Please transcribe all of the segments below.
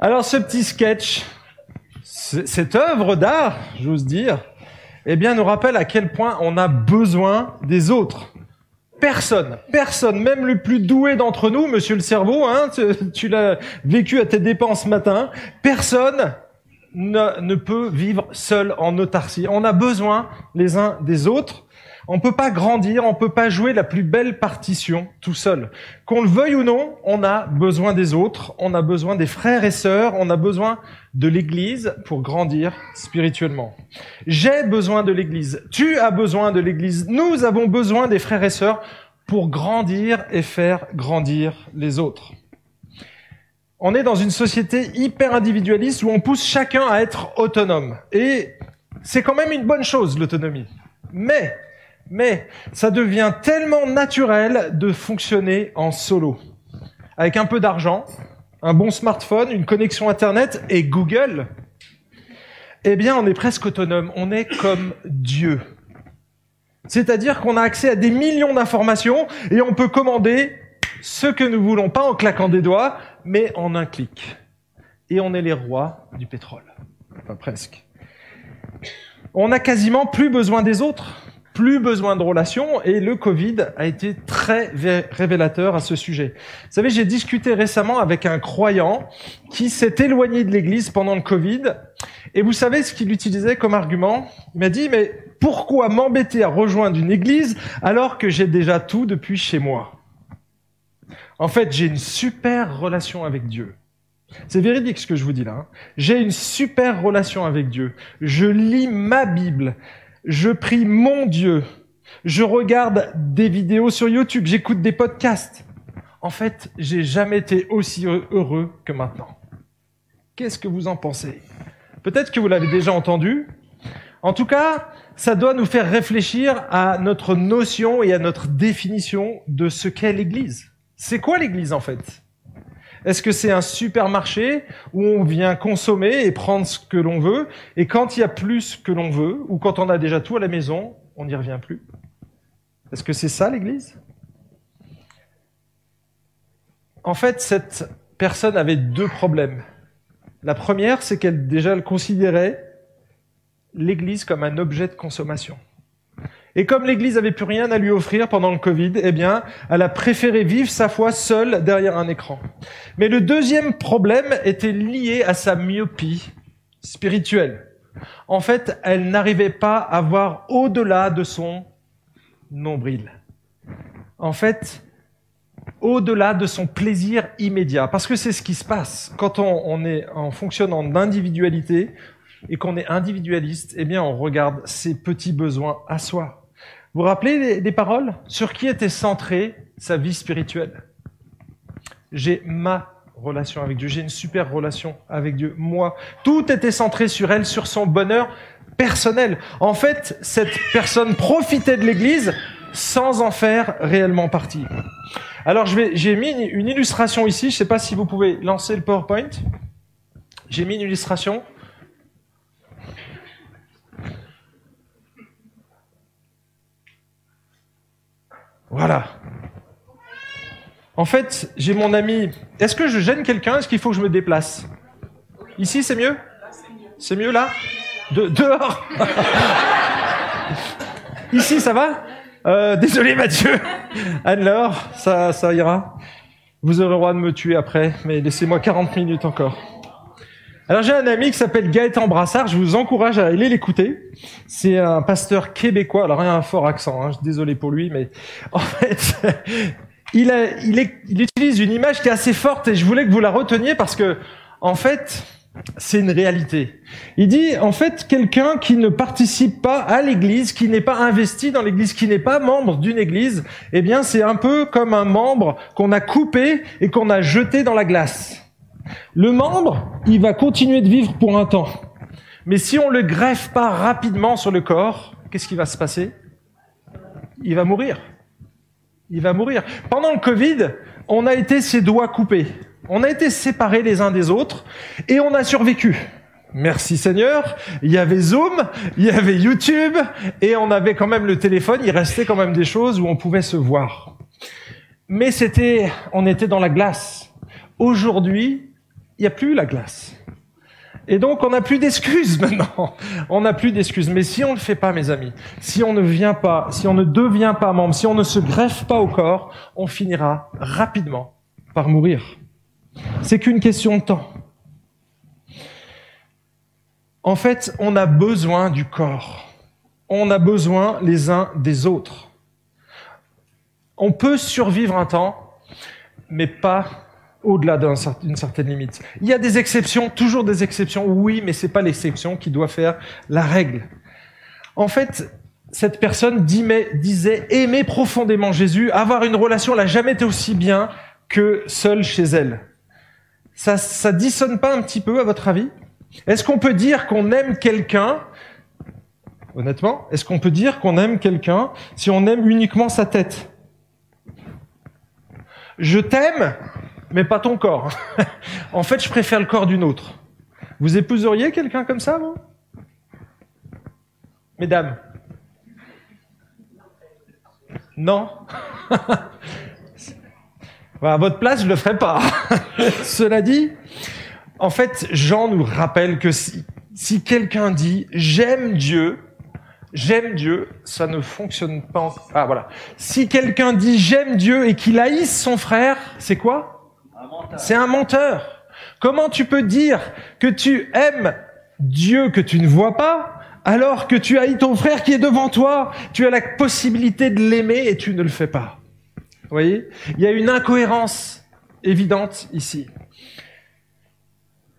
Alors ce petit sketch, cette œuvre d'art, j'ose dire, eh bien nous rappelle à quel point on a besoin des autres. Personne, personne, même le plus doué d'entre nous, monsieur le cerveau, hein, tu, l'as vécu à tes dépens ce matin, personne ne, ne peut vivre seul en autarcie. On a besoin les uns des autres. On peut pas grandir, on peut pas jouer la plus belle partition tout seul. Qu'on le veuille ou non, on a besoin des autres, on a besoin des frères et sœurs, on a besoin de l'église pour grandir spirituellement. J'ai besoin de l'église, tu as besoin de l'église, nous avons besoin des frères et sœurs pour grandir et faire grandir les autres. On est dans une société hyper individualiste où on pousse chacun à être autonome. Et c'est quand même une bonne chose, l'autonomie. Mais, mais, ça devient tellement naturel de fonctionner en solo. Avec un peu d'argent, un bon smartphone, une connexion Internet et Google, eh bien, on est presque autonome. On est comme Dieu. C'est-à-dire qu'on a accès à des millions d'informations et on peut commander ce que nous voulons, pas en claquant des doigts, mais en un clic. Et on est les rois du pétrole. Enfin, presque. On n'a quasiment plus besoin des autres, plus besoin de relations, et le Covid a été très vé- révélateur à ce sujet. Vous savez, j'ai discuté récemment avec un croyant qui s'est éloigné de l'Église pendant le Covid, et vous savez ce qu'il utilisait comme argument? Il m'a dit, mais pourquoi m'embêter à rejoindre une Église alors que j'ai déjà tout depuis chez moi? En fait, j'ai une super relation avec Dieu. C'est véridique ce que je vous dis là. hein. J'ai une super relation avec Dieu. Je lis ma Bible. Je prie mon Dieu. Je regarde des vidéos sur YouTube. J'écoute des podcasts. En fait, j'ai jamais été aussi heureux que maintenant. Qu'est-ce que vous en pensez? Peut-être que vous l'avez déjà entendu. En tout cas, ça doit nous faire réfléchir à notre notion et à notre définition de ce qu'est l'Église. C'est quoi l'Église en fait? Est-ce que c'est un supermarché où on vient consommer et prendre ce que l'on veut? Et quand il y a plus que l'on veut ou quand on a déjà tout à la maison, on n'y revient plus? Est-ce que c'est ça l'Église? En fait, cette personne avait deux problèmes. La première, c'est qu'elle déjà elle considérait l'Église comme un objet de consommation. Et comme l'Église avait plus rien à lui offrir pendant le Covid, eh bien, elle a préféré vivre sa foi seule derrière un écran. Mais le deuxième problème était lié à sa myopie spirituelle. En fait, elle n'arrivait pas à voir au-delà de son nombril. En fait, au-delà de son plaisir immédiat. Parce que c'est ce qui se passe. Quand on, est en fonctionnant d'individualité et qu'on est individualiste, eh bien, on regarde ses petits besoins à soi. Vous vous rappelez des, paroles? Sur qui était centrée sa vie spirituelle? J'ai ma relation avec Dieu, j'ai une super relation avec Dieu. Moi, tout était centré sur elle, sur son bonheur personnel. En fait, cette personne profitait de l'Église sans en faire réellement partie. Alors, j'ai mis une illustration ici. Je ne sais pas si vous pouvez lancer le PowerPoint. J'ai mis une illustration. Voilà. En fait, j'ai mon ami. Est-ce que je gêne quelqu'un? Est-ce qu'il faut que je me déplace? Ici, c'est mieux? C'est mieux là? De, Dehors? Ici, ça va? Euh, Désolé, Mathieu. Anne-Laure, ça, ça ira. Vous aurez le droit de me tuer après, mais laissez-moi 40 minutes encore. Alors j'ai un ami qui s'appelle Gaëtan Brassard, je vous encourage à aller l'écouter. C'est un pasteur québécois, alors il a un fort accent, hein, désolé pour lui, mais en fait, il, utilise une image qui est assez forte et je voulais que vous la reteniez parce que, en fait, c'est une réalité. Il dit, en fait, quelqu'un qui ne participe pas à l'église, qui n'est pas investi dans l'église, qui n'est pas membre d'une église, eh bien, c'est un peu comme un membre qu'on a coupé et qu'on a jeté dans la glace. Le membre, il va continuer de vivre pour un temps. Mais si on le greffe pas rapidement sur le corps, qu'est-ce qui va se passer? Il va mourir. Il va mourir. Pendant le Covid, on a été ses doigts coupés. On a été séparés les uns des autres et on a survécu. Merci Seigneur. Il y avait Zoom, il y avait YouTube et on avait quand même le téléphone. Il restait quand même des choses où on pouvait se voir. Mais c'était, on était dans la glace. Aujourd'hui, il n'y a plus la glace. Et donc, on n'a plus d'excuses maintenant. On n'a plus d'excuses. Mais si on ne le fait pas, mes amis, si on ne vient pas, si on ne devient pas membre, si on ne se greffe pas au corps, on finira rapidement par mourir. C'est qu'une question de temps. En fait, on a besoin du corps. On a besoin les uns des autres. On peut survivre un temps, mais pas au-delà d'une certaine limite. Il y a des exceptions, toujours des exceptions, oui, mais c'est pas l'exception qui doit faire la règle. En fait, cette personne disait aimer profondément Jésus, avoir une relation, elle n'a jamais été aussi bien que seule chez elle. Ça, ça dissonne pas un petit peu, à votre avis? Est-ce qu'on peut dire qu'on aime quelqu'un Honnêtement, est-ce qu'on peut dire qu'on aime quelqu'un si on aime uniquement sa tête? Je t'aime, mais pas ton corps. en fait, je préfère le corps d'une autre. Vous épouseriez quelqu'un comme ça, vous? Mesdames Non À votre place, je le ferai pas. Cela dit, en fait, Jean nous rappelle que si, si quelqu'un dit j'aime Dieu, j'aime Dieu, ça ne fonctionne pas. Ah voilà. Si quelqu'un dit j'aime Dieu et qu'il haïsse son frère, c'est quoi? C'est un menteur. Comment tu peux dire que tu aimes Dieu que tu ne vois pas alors que tu haïs ton frère qui est devant toi? Tu as la possibilité de l'aimer et tu ne le fais pas. Vous voyez? Il y a une incohérence évidente ici.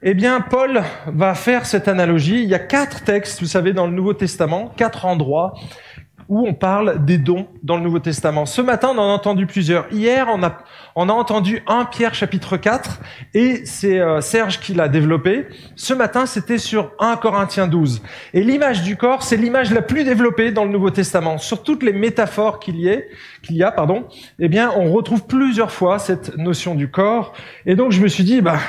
Eh bien, Paul va faire cette analogie. Il y a quatre textes, vous savez, dans le Nouveau Testament, quatre endroits où on parle des dons dans le Nouveau Testament. Ce matin, on en a entendu plusieurs. Hier, on a, on a entendu 1 Pierre chapitre 4 et c'est euh, Serge qui l'a développé. Ce matin, c'était sur 1 Corinthiens 12. Et l'image du corps, c'est l'image la plus développée dans le Nouveau Testament. Sur toutes les métaphores qu'il y, qu'il y a, pardon, eh bien, on retrouve plusieurs fois cette notion du corps. Et donc, je me suis dit, bah,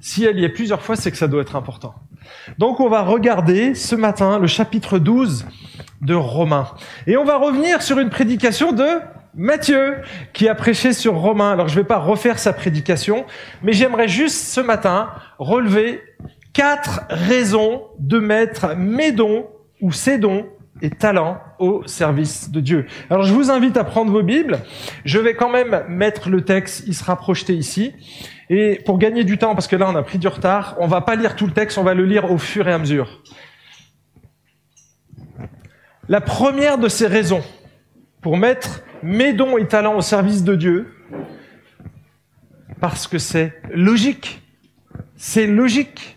si elle y est plusieurs fois, c'est que ça doit être important. Donc on va regarder ce matin le chapitre 12 de Romains. Et on va revenir sur une prédication de Matthieu, qui a prêché sur Romains. Alors je ne vais pas refaire sa prédication, mais j'aimerais juste ce matin relever quatre raisons de mettre mes dons ou ses dons et talents au service de Dieu. Alors je vous invite à prendre vos Bibles. Je vais quand même mettre le texte, il sera projeté ici. Et pour gagner du temps, parce que là on a pris du retard, on va pas lire tout le texte, on va le lire au fur et à mesure. La première de ces raisons pour mettre mes dons et talents au service de Dieu, parce que c'est logique. C'est logique.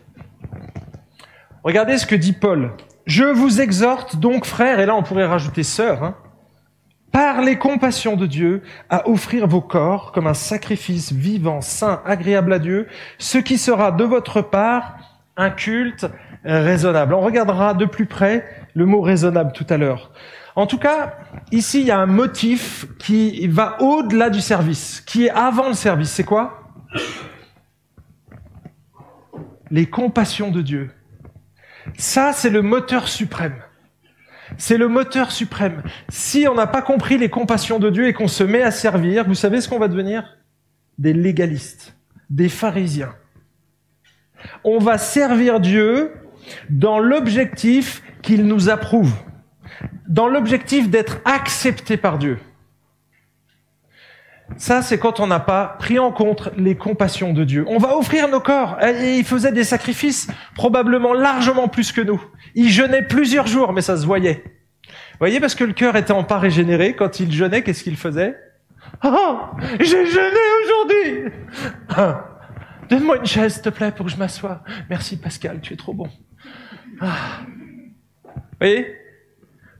Regardez ce que dit Paul. Je vous exhorte donc, frères, et là on pourrait rajouter sœurs, hein, par les compassions de Dieu, à offrir vos corps comme un sacrifice vivant, saint, agréable à Dieu, ce qui sera de votre part un culte raisonnable. On regardera de plus près le mot raisonnable tout à l'heure. En tout cas, ici, il y a un motif qui va au-delà du service, qui est avant le service. C'est quoi? Les compassions de Dieu. Ça, c'est le moteur suprême. C'est le moteur suprême. Si on n'a pas compris les compassions de Dieu et qu'on se met à servir, vous savez ce qu'on va devenir? Des légalistes, des pharisiens. On va servir Dieu dans l'objectif qu'il nous approuve, dans l'objectif d'être accepté par Dieu. Ça, c'est quand on n'a pas pris en compte les compassions de Dieu. On va offrir nos corps. Et il faisait des sacrifices, probablement largement plus que nous. Il jeûnait plusieurs jours, mais ça se voyait. Vous voyez, parce que le cœur était en pas régénéré, quand il jeûnait, qu'est-ce qu'il faisait? Oh, j'ai jeûné aujourd'hui ah, Donne-moi une chaise, s'il te plaît, pour que je m'assoie. Merci Pascal, tu es trop bon. Ah. Vous voyez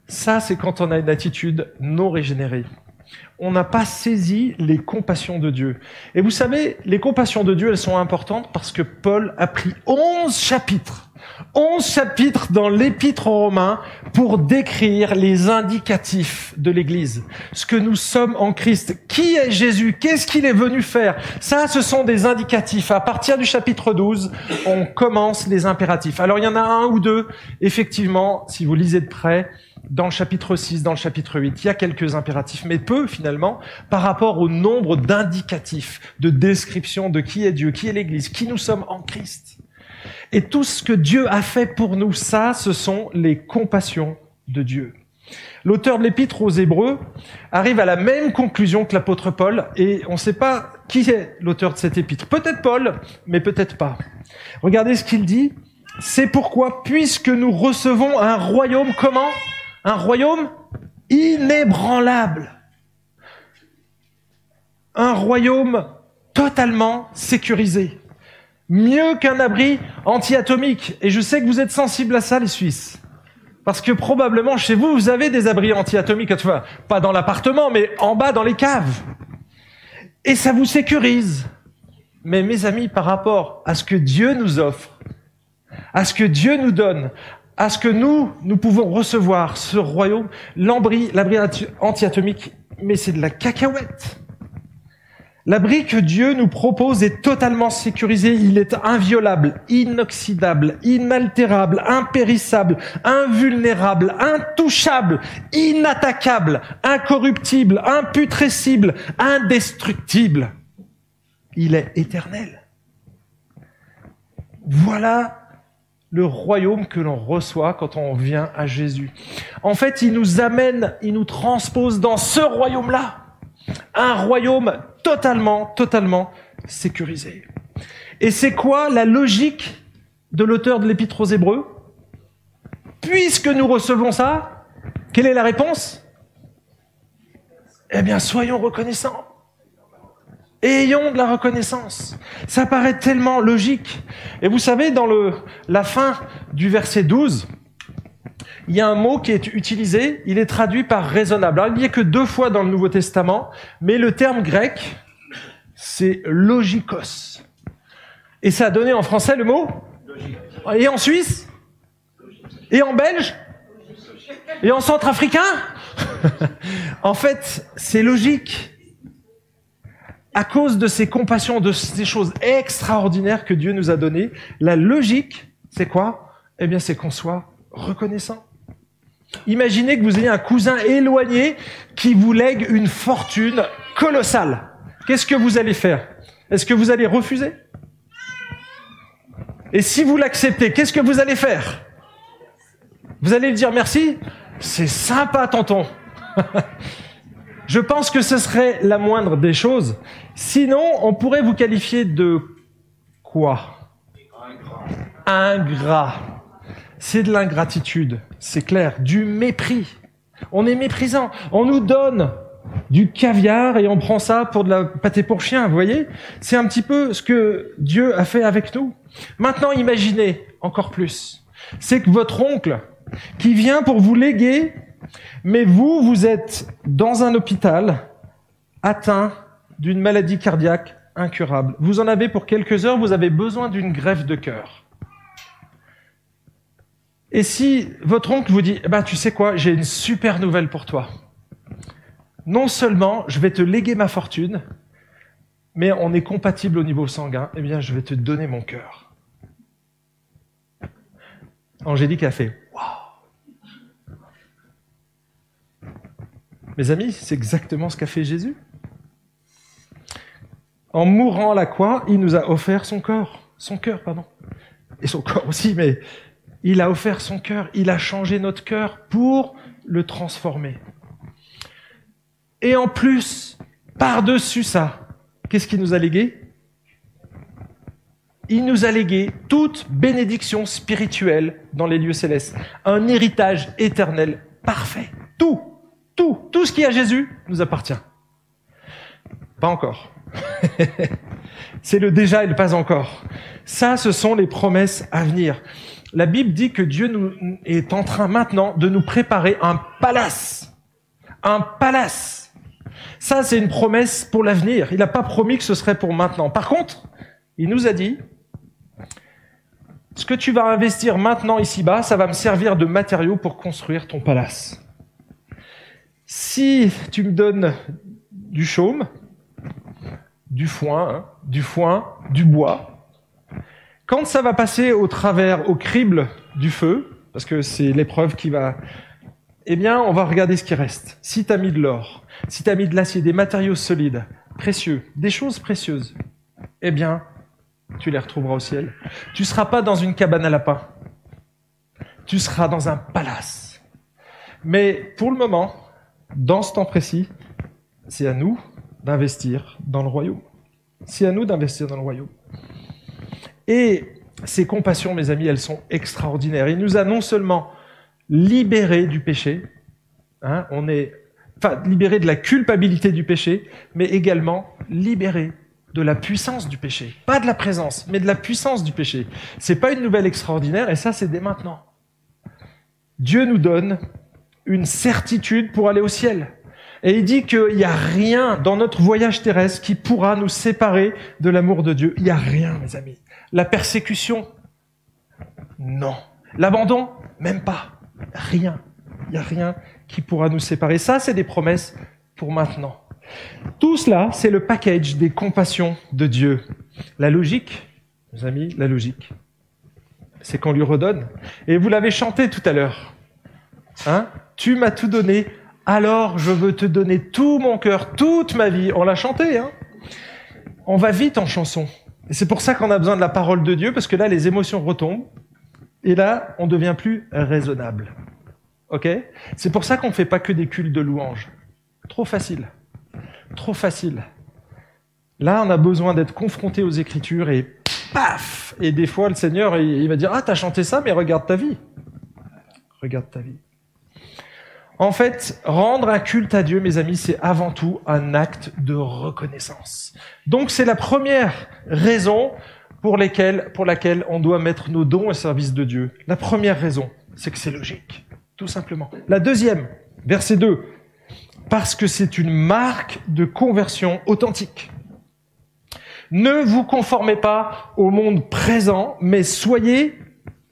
Ça, c'est quand on a une attitude non régénérée. On n'a pas saisi les compassions de Dieu. Et vous savez, les compassions de Dieu, elles sont importantes parce que Paul a pris onze chapitres 11 chapitres dans l'épître aux Romains pour décrire les indicatifs de l'Église. Ce que nous sommes en Christ. Qui est Jésus? Qu'est-ce qu'il est venu faire? Ça, ce sont des indicatifs. À partir du chapitre 12, on commence les impératifs. Alors, il y en a un ou deux, effectivement, si vous lisez de près, dans le chapitre 6, dans le chapitre 8. Il y a quelques impératifs, mais peu finalement par rapport au nombre d'indicatifs, de descriptions de qui est Dieu, qui est l'Église, qui nous sommes en Christ. Et tout ce que Dieu a fait pour nous, ça, ce sont les compassions de Dieu. L'auteur de l'épître aux Hébreux arrive à la même conclusion que l'apôtre Paul, et on ne sait pas qui est l'auteur de cette épître. Peut-être Paul, mais peut-être pas. Regardez ce qu'il dit. C'est pourquoi, puisque nous recevons un royaume comment? Un royaume inébranlable. Un royaume totalement sécurisé. Mieux qu'un abri anti-atomique. Et je sais que vous êtes sensibles à ça, les Suisses. Parce que probablement chez vous, vous avez des abris anti-atomiques, pas dans l'appartement, mais en bas dans les caves. Et ça vous sécurise. Mais mes amis, par rapport à ce que Dieu nous offre, à ce que Dieu nous donne, à ce que nous, nous pouvons recevoir, ce royaume, l'abri anti-atomique, mais c'est de la cacahuète. L'abri que Dieu nous propose est totalement sécurisé, il est inviolable, inoxydable, inaltérable, impérissable, invulnérable, intouchable, inattaquable, incorruptible, imputrescible, indestructible. Il est éternel. Voilà le royaume que l'on reçoit quand on vient à Jésus. En fait, il nous amène, il nous transpose dans ce royaume-là. Un royaume totalement, totalement sécurisé. Et c'est quoi la logique de l'auteur de l'Épître aux Hébreux? Puisque nous recevons ça, quelle est la réponse? Eh bien, soyons reconnaissants. Ayons de la reconnaissance. Ça paraît tellement logique. Et vous savez, dans le, la fin du verset 12, il y a un mot qui est utilisé, il est traduit par raisonnable. Alors, il n'y a que deux fois dans le Nouveau Testament, mais le terme grec, c'est logikos. Et ça a donné en français le mot Et en Suisse Et en Belge Et en centrafricain En fait, c'est logique. À cause de ces compassions, de ces choses extraordinaires que Dieu nous a données, la logique, c'est quoi? Eh bien, c'est qu'on soit reconnaissant. Imaginez que vous ayez un cousin éloigné qui vous lègue une fortune colossale. Qu'est-ce que vous allez faire? Est-ce que vous allez refuser? Et si vous l'acceptez, qu'est-ce que vous allez faire? Vous allez lui dire merci? C'est sympa, tonton. Je pense que ce serait la moindre des choses. Sinon, on pourrait vous qualifier de quoi? Ingrat. C'est de l'ingratitude, c'est clair, du mépris. On est méprisant. On nous donne du caviar et on prend ça pour de la pâté pour chien, vous voyez? C'est un petit peu ce que Dieu a fait avec nous. Maintenant, imaginez encore plus. C'est que votre oncle, qui vient pour vous léguer, mais vous, vous êtes dans un hôpital, atteint d'une maladie cardiaque incurable. Vous en avez pour quelques heures, vous avez besoin d'une greffe de cœur. Et si votre oncle vous dit, eh ben, tu sais quoi, j'ai une super nouvelle pour toi. Non seulement je vais te léguer ma fortune, mais on est compatible au niveau sanguin, eh bien, je vais te donner mon cœur. Angélique a fait, waouh. Mes amis, c'est exactement ce qu'a fait Jésus. En mourant à la croix, il nous a offert son corps, son cœur, pardon, et son corps aussi, mais il a offert son cœur, il a changé notre cœur pour le transformer. Et en plus, par-dessus ça, qu'est-ce qu'il nous a légué? Il nous a légué toute bénédiction spirituelle dans les lieux célestes, un héritage éternel parfait. Tout, tout, tout ce qui à Jésus nous appartient. Pas encore. C'est le déjà et le pas encore. Ça, ce sont les promesses à venir la Bible dit que Dieu est en train maintenant de nous préparer un palace. Un palace. Ça, c'est une promesse pour l'avenir. Il n'a pas promis que ce serait pour maintenant. Par contre, il nous a dit, ce que tu vas investir maintenant ici-bas, ça va me servir de matériau pour construire ton palace. Si tu me donnes du chaume, du foin, hein, du foin, du bois, quand ça va passer au travers, au crible du feu, parce que c'est l'épreuve qui va eh bien, on va regarder ce qui reste. Si tu as mis de l'or, si tu as mis de l'acier, des matériaux solides, précieux, des choses précieuses, eh bien, tu les retrouveras au ciel. Tu seras pas dans une cabane à lapins. Tu seras dans un palace. Mais pour le moment, dans ce temps précis, c'est à nous d'investir dans le royaume. C'est à nous d'investir dans le royaume. Et ces compassions, mes amis, elles sont extraordinaires. Il nous a non seulement libérés du péché, hein, on est, enfin, libérés de la culpabilité du péché, mais également libérés de la puissance du péché. Pas de la présence, mais de la puissance du péché. C'est pas une nouvelle extraordinaire, et ça, c'est dès maintenant. Dieu nous donne une certitude pour aller au ciel. Et il dit qu'il n'y a rien dans notre voyage terrestre qui pourra nous séparer de l'amour de Dieu. Il n'y a rien, mes amis. La persécution Non. L'abandon Même pas. Rien. Il n'y a rien qui pourra nous séparer. Ça, c'est des promesses pour maintenant. Tout cela, c'est le package des compassions de Dieu. La logique, mes amis, la logique, c'est qu'on lui redonne. Et vous l'avez chanté tout à l'heure. Hein? Tu m'as tout donné, alors je veux te donner tout mon cœur, toute ma vie. On l'a chanté, hein On va vite en chanson. Et c'est pour ça qu'on a besoin de la parole de Dieu, parce que là, les émotions retombent. Et là, on devient plus raisonnable. Ok? C'est pour ça qu'on ne fait pas que des cultes de louanges. Trop facile. Trop facile. Là, on a besoin d'être confronté aux Écritures et paf Et des fois, le Seigneur, il va dire, ah, t'as chanté ça, mais regarde ta vie. Regarde ta vie. En fait, rendre un culte à Dieu, mes amis, c'est avant tout un acte de reconnaissance. Donc c'est la première raison pour, laquelle on doit mettre nos dons au service de Dieu. La première raison, c'est que c'est logique, tout simplement. La deuxième, verset 2, parce que c'est une marque de conversion authentique. Ne vous conformez pas au monde présent, mais soyez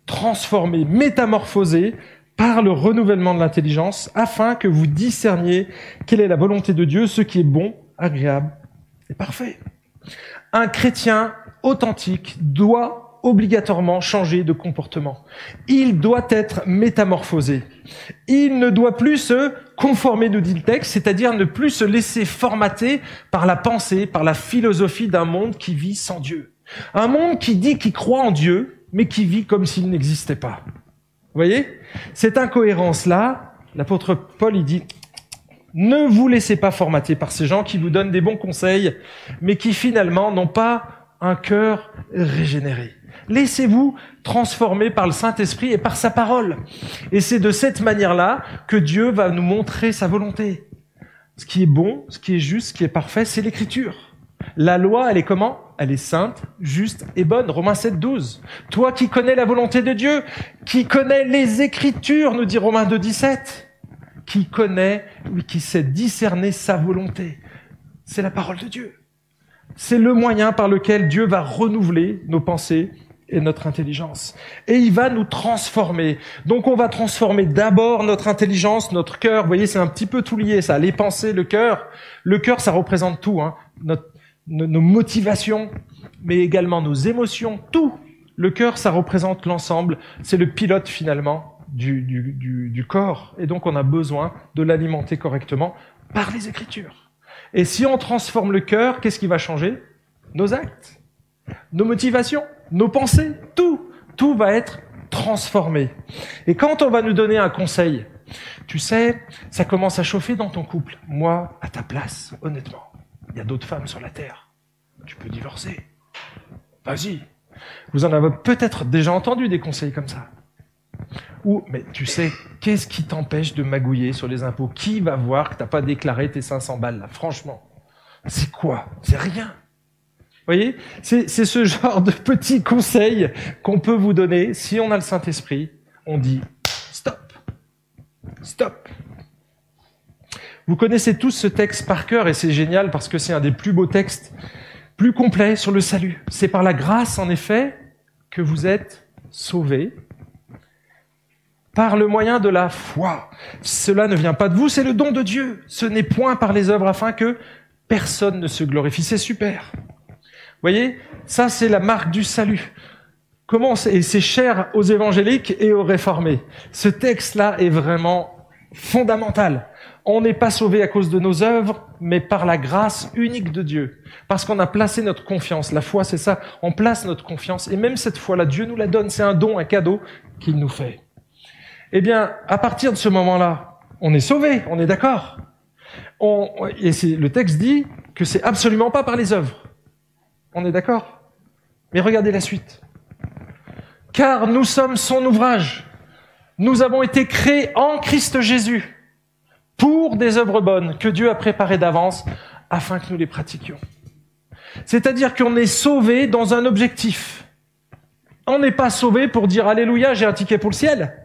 transformés, métamorphosés par le renouvellement de l'intelligence, afin que vous discerniez quelle est la volonté de Dieu, ce qui est bon, agréable et parfait. Un chrétien authentique doit obligatoirement changer de comportement. Il doit être métamorphosé. Il ne doit plus se conformer, nous dit le texte, c'est-à-dire ne plus se laisser formater par la pensée, par la philosophie d'un monde qui vit sans Dieu. Un monde qui dit qu'il croit en Dieu, mais qui vit comme s'il n'existait pas. Vous voyez? Cette incohérence-là, l'apôtre Paul, il dit, ne vous laissez pas formater par ces gens qui vous donnent des bons conseils, mais qui finalement n'ont pas un cœur régénéré. Laissez-vous transformer par le Saint-Esprit et par sa parole. Et c'est de cette manière-là que Dieu va nous montrer sa volonté. Ce qui est bon, ce qui est juste, ce qui est parfait, c'est l'écriture. La loi, elle est comment? Elle est sainte, juste et bonne. Romains 7, 12. Toi qui connais la volonté de Dieu, qui connais les Écritures, nous dit Romains 2, 17, qui connaît, oui, qui sait discerner sa volonté. C'est la parole de Dieu. C'est le moyen par lequel Dieu va renouveler nos pensées et notre intelligence. Et il va nous transformer. Donc on va transformer d'abord notre intelligence, notre cœur. Vous voyez, c'est un petit peu tout lié, ça. Les pensées, le cœur. Le cœur, ça représente tout. Hein. Nos motivations, mais également nos émotions, tout. Le cœur, ça représente l'ensemble, c'est le pilote finalement du, du, du, corps, et donc on a besoin de l'alimenter correctement par les Écritures. Et si on transforme le cœur, qu'est-ce qui va changer? Nos actes, nos motivations, nos pensées, tout, tout va être transformé. Et quand on va nous donner un conseil, tu sais, ça commence à chauffer dans ton couple. Moi, à ta place, honnêtement, il y a d'autres femmes sur la terre. Tu peux divorcer. Vas-y. Vous en avez peut-être déjà entendu des conseils comme ça. Ou, mais tu sais, qu'est-ce qui t'empêche de magouiller sur les impôts? Qui va voir que t'as pas déclaré tes 500 balles là? Franchement, c'est quoi? C'est rien. Vous voyez C'est ce genre de petits conseils qu'on peut vous donner. Si on a le Saint-Esprit, on dit stop. Stop. Vous connaissez tous ce texte par cœur et c'est génial parce que c'est un des plus beaux textes, plus complets sur le salut. C'est par la grâce, en effet, que vous êtes sauvés par le moyen de la foi. Cela ne vient pas de vous, c'est le don de Dieu. Ce n'est point par les œuvres afin que personne ne se glorifie. C'est super. Vous voyez, ça c'est la marque du salut. Comment et c'est cher aux évangéliques et aux réformés. Ce texte-là est vraiment fondamentale. On n'est pas sauvé à cause de nos œuvres, mais par la grâce unique de Dieu. Parce qu'on a placé notre confiance. La foi, c'est ça. On place notre confiance. Et même cette foi-là, Dieu nous la donne. C'est un don, un cadeau qu'il nous fait. Eh bien, à partir de ce moment-là, on est sauvé. On est d'accord. Et le texte dit que c'est absolument pas par les œuvres. On est d'accord? Mais regardez la suite. Car nous sommes son ouvrage. Nous avons été créés en Christ Jésus pour des œuvres bonnes que Dieu a préparées d'avance afin que nous les pratiquions. C'est-à-dire qu'on est sauvé dans un objectif. On n'est pas sauvé pour dire Alléluia, j'ai un ticket pour le ciel.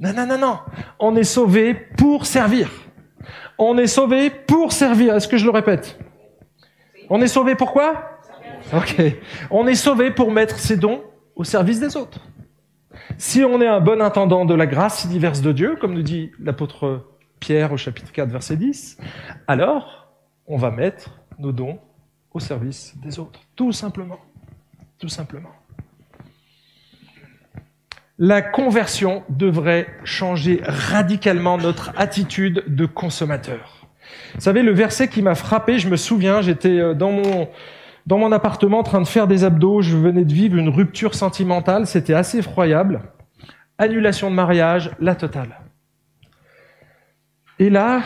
Non, non, non, non. On est sauvé pour servir. On est sauvé pour servir. Est-ce que je le répète? On est sauvé pour quoi? Ok. On est sauvé pour mettre ses dons au service des autres. Si on est un bon intendant de la grâce diverse de Dieu, comme nous dit l'apôtre Pierre au chapitre 4, verset 10, alors on va mettre nos dons au service des autres. Tout simplement. Tout simplement. La conversion devrait changer radicalement notre attitude de consommateur. Vous savez, le verset qui m'a frappé, je me souviens, j'étais euh, dans mon, dans mon appartement en train de faire des abdos, je venais de vivre une rupture sentimentale, c'était assez effroyable. Annulation de mariage, la totale. Et là,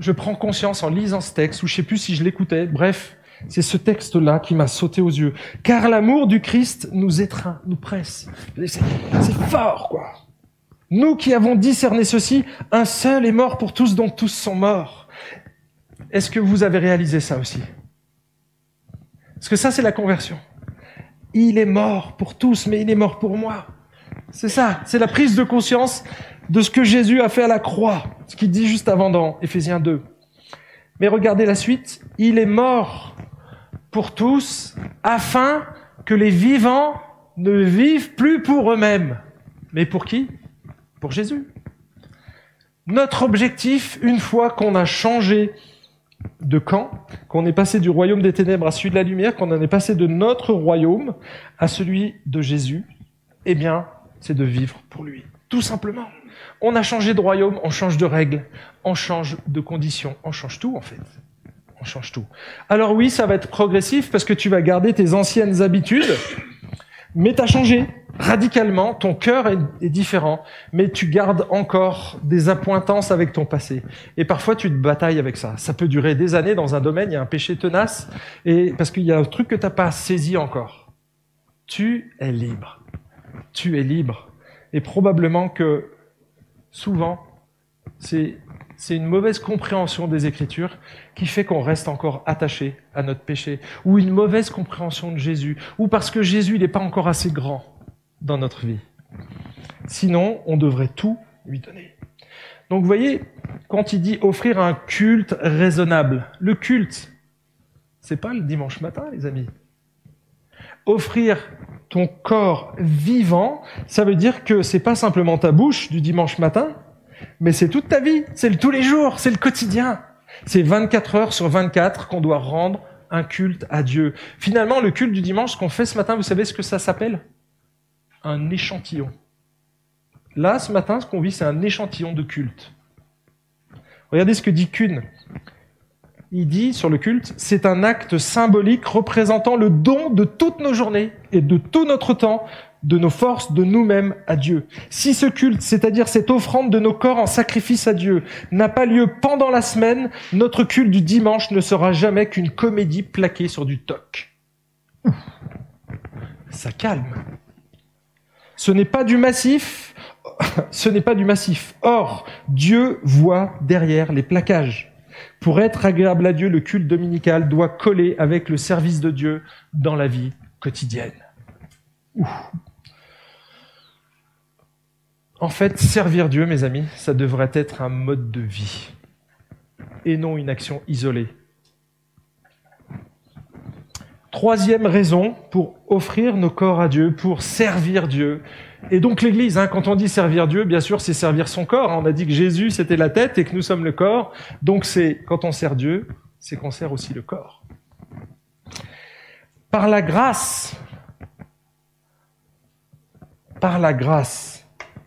je prends conscience en lisant ce texte, ou je sais plus si je l'écoutais, bref, c'est ce texte-là qui m'a sauté aux yeux. Car l'amour du Christ nous étreint, nous presse. C'est fort, quoi. Nous qui avons discerné ceci, un seul est mort pour tous, donc tous sont morts. Est-ce que vous avez réalisé ça aussi? Parce que ça, c'est la conversion. Il est mort pour tous, mais il est mort pour moi. C'est ça, c'est la prise de conscience de ce que Jésus a fait à la croix, ce qu'il dit juste avant dans Éphésiens 2. Mais regardez la suite, il est mort pour tous afin que les vivants ne vivent plus pour eux-mêmes. Mais pour qui? Pour Jésus. Notre objectif, une fois qu'on a changé de camp, qu'on est passé du royaume des ténèbres à celui de la lumière, qu'on en est passé de notre royaume à celui de Jésus, eh bien, c'est de vivre pour lui. Tout simplement. On a changé de royaume, on change de règles, on change de conditions, on change tout en fait. On change tout. Alors oui, ça va être progressif parce que tu vas garder tes anciennes habitudes, mais tu as changé radicalement, ton cœur est, différent, mais tu gardes encore des appointances avec ton passé. Et parfois tu te batailles avec ça. Ça peut durer des années dans un domaine, il y a un péché tenace, et parce qu'il y a un truc que tu n'as pas saisi encore. Tu es libre. Tu es libre. Et probablement que souvent, c'est une mauvaise compréhension des Écritures qui fait qu'on reste encore attaché à notre péché, ou une mauvaise compréhension de Jésus, ou parce que Jésus n'est pas encore assez grand dans notre vie. Sinon, on devrait tout lui donner. Donc vous voyez, quand il dit offrir un culte raisonnable, le culte, c'est pas le dimanche matin, les amis. Offrir ton corps vivant, ça veut dire que c'est pas simplement ta bouche du dimanche matin, mais c'est toute ta vie, c'est le tous les jours, c'est le quotidien. C'est 24 heures sur 24 qu'on doit rendre un culte à Dieu. Finalement, le culte du dimanche, qu'on fait ce matin, vous savez ce que ça s'appelle? Un échantillon. Là, ce matin, ce qu'on vit, c'est un échantillon de culte. Regardez ce que dit Kuhn il dit sur le culte, c'est un acte symbolique représentant le don de toutes nos journées et de tout notre temps, de nos forces, de nous-mêmes à Dieu. Si ce culte, c'est-à-dire cette offrande de nos corps en sacrifice à Dieu, n'a pas lieu pendant la semaine, notre culte du dimanche ne sera jamais qu'une comédie plaquée sur du toc. Ça calme. Ce n'est pas du massif, ce n'est pas du massif. Or, Dieu voit derrière les plaquages. Pour être agréable à Dieu, le culte dominical doit coller avec le service de Dieu dans la vie quotidienne. En fait, servir Dieu, mes amis, ça devrait être un mode de vie et non une action isolée. Troisième raison pour offrir nos corps à Dieu, pour servir Dieu, et donc l'Église, hein, quand on dit servir Dieu, bien sûr, c'est servir son corps. On a dit que Jésus, c'était la tête et que nous sommes le corps. Donc c'est quand on sert Dieu, c'est qu'on sert aussi le corps. Par la grâce, par la grâce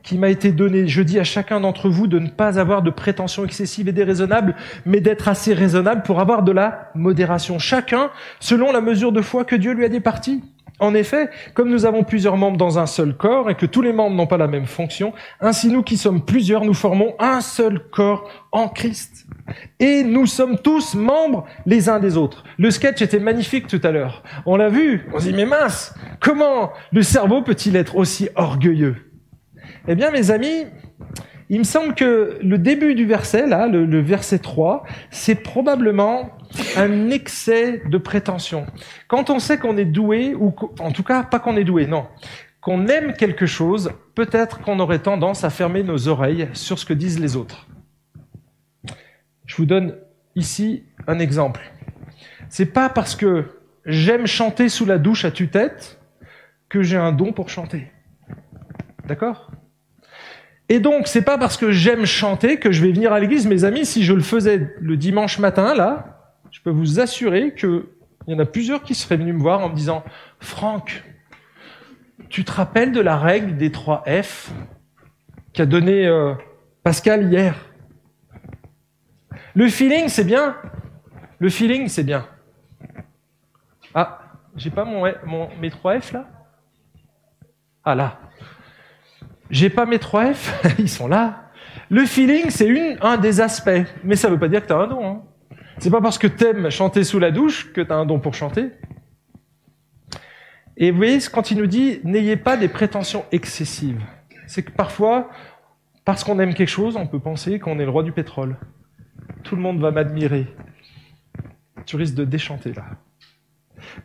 qui m'a été donné. Je dis à chacun d'entre vous de ne pas avoir de prétentions excessives et déraisonnables, mais d'être assez raisonnable pour avoir de la modération. Chacun selon la mesure de foi que Dieu lui a départie. En effet, comme nous avons plusieurs membres dans un seul corps et que tous les membres n'ont pas la même fonction, ainsi nous qui sommes plusieurs, nous formons un seul corps en Christ. Et nous sommes tous membres les uns des autres. Le sketch était magnifique tout à l'heure. On l'a vu, on se dit mais mince, comment le cerveau peut-il être aussi orgueilleux? Eh bien mes amis, il me semble que le début du verset, là, le, verset 3, c'est probablement un excès de prétention. Quand on sait qu'on est doué, ou en tout cas pas qu'on est doué, non, qu'on aime quelque chose, peut-être qu'on aurait tendance à fermer nos oreilles sur ce que disent les autres. Je vous donne ici un exemple. C'est pas parce que j'aime chanter sous la douche à tue-tête que j'ai un don pour chanter. D'accord? Et donc, c'est pas parce que j'aime chanter que je vais venir à l'église, mes amis. Si je le faisais le dimanche matin, là, je peux vous assurer qu'il y en a plusieurs qui seraient venus me voir en me disant Franck, tu te rappelles de la règle des trois F qu'a donné euh, Pascal hier? Le feeling, c'est bien. Le feeling, c'est bien. Ah, j'ai pas mon, mes trois F là? Ah là. J'ai pas mes trois F, ils sont là. Le feeling, c'est un des aspects, mais ça veut pas dire que tu as un don. Hein. C'est pas parce que t'aimes chanter sous la douche que tu as un don pour chanter. Et vous voyez, quand il nous dit n'ayez pas des prétentions excessives, c'est que parfois, parce qu'on aime quelque chose, on peut penser qu'on est le roi du pétrole. Tout le monde va m'admirer. Tu risques de déchanter là.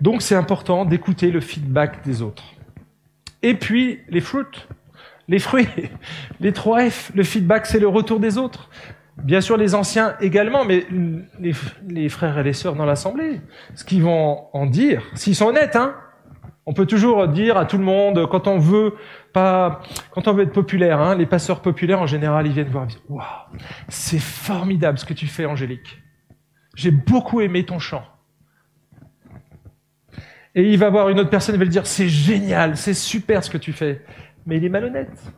Donc c'est important d'écouter le feedback des autres. Et puis les fruits, les fruits, les trois F, le feedback c'est le retour des autres. Bien sûr, les anciens également, mais les, frères et les sœurs dans l'assemblée, ce qu'ils vont en dire, s'ils sont honnêtes, hein, on peut toujours dire à tout le monde quand on veut pas, quand on veut être populaire, hein, les passeurs populaires en général, ils viennent voir, waouh, c'est formidable ce que tu fais, Angélique. J'ai beaucoup aimé ton chant. Et il va voir une autre personne, il va lui dire, c'est génial, c'est super ce que tu fais. Mais il est malhonnête.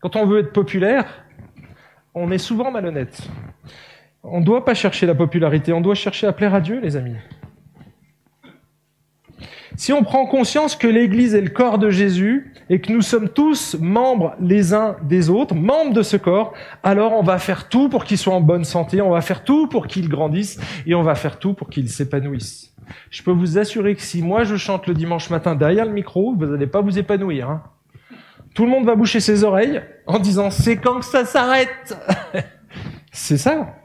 Quand on veut être populaire, on est souvent malhonnête. On ne doit pas chercher la popularité, on doit chercher à plaire à Dieu, les amis. Si on prend conscience que l'Église est le corps de Jésus et que nous sommes tous membres les uns des autres, membres de ce corps, alors on va faire tout pour qu'il soit en bonne santé, on va faire tout pour qu'il grandisse et on va faire tout pour qu'il s'épanouisse. Je peux vous assurer que si moi je chante le dimanche matin derrière le micro, vous n'allez pas vous épanouir. Hein. Tout le monde va boucher ses oreilles en disant c'est quand que ça s'arrête C'est ça.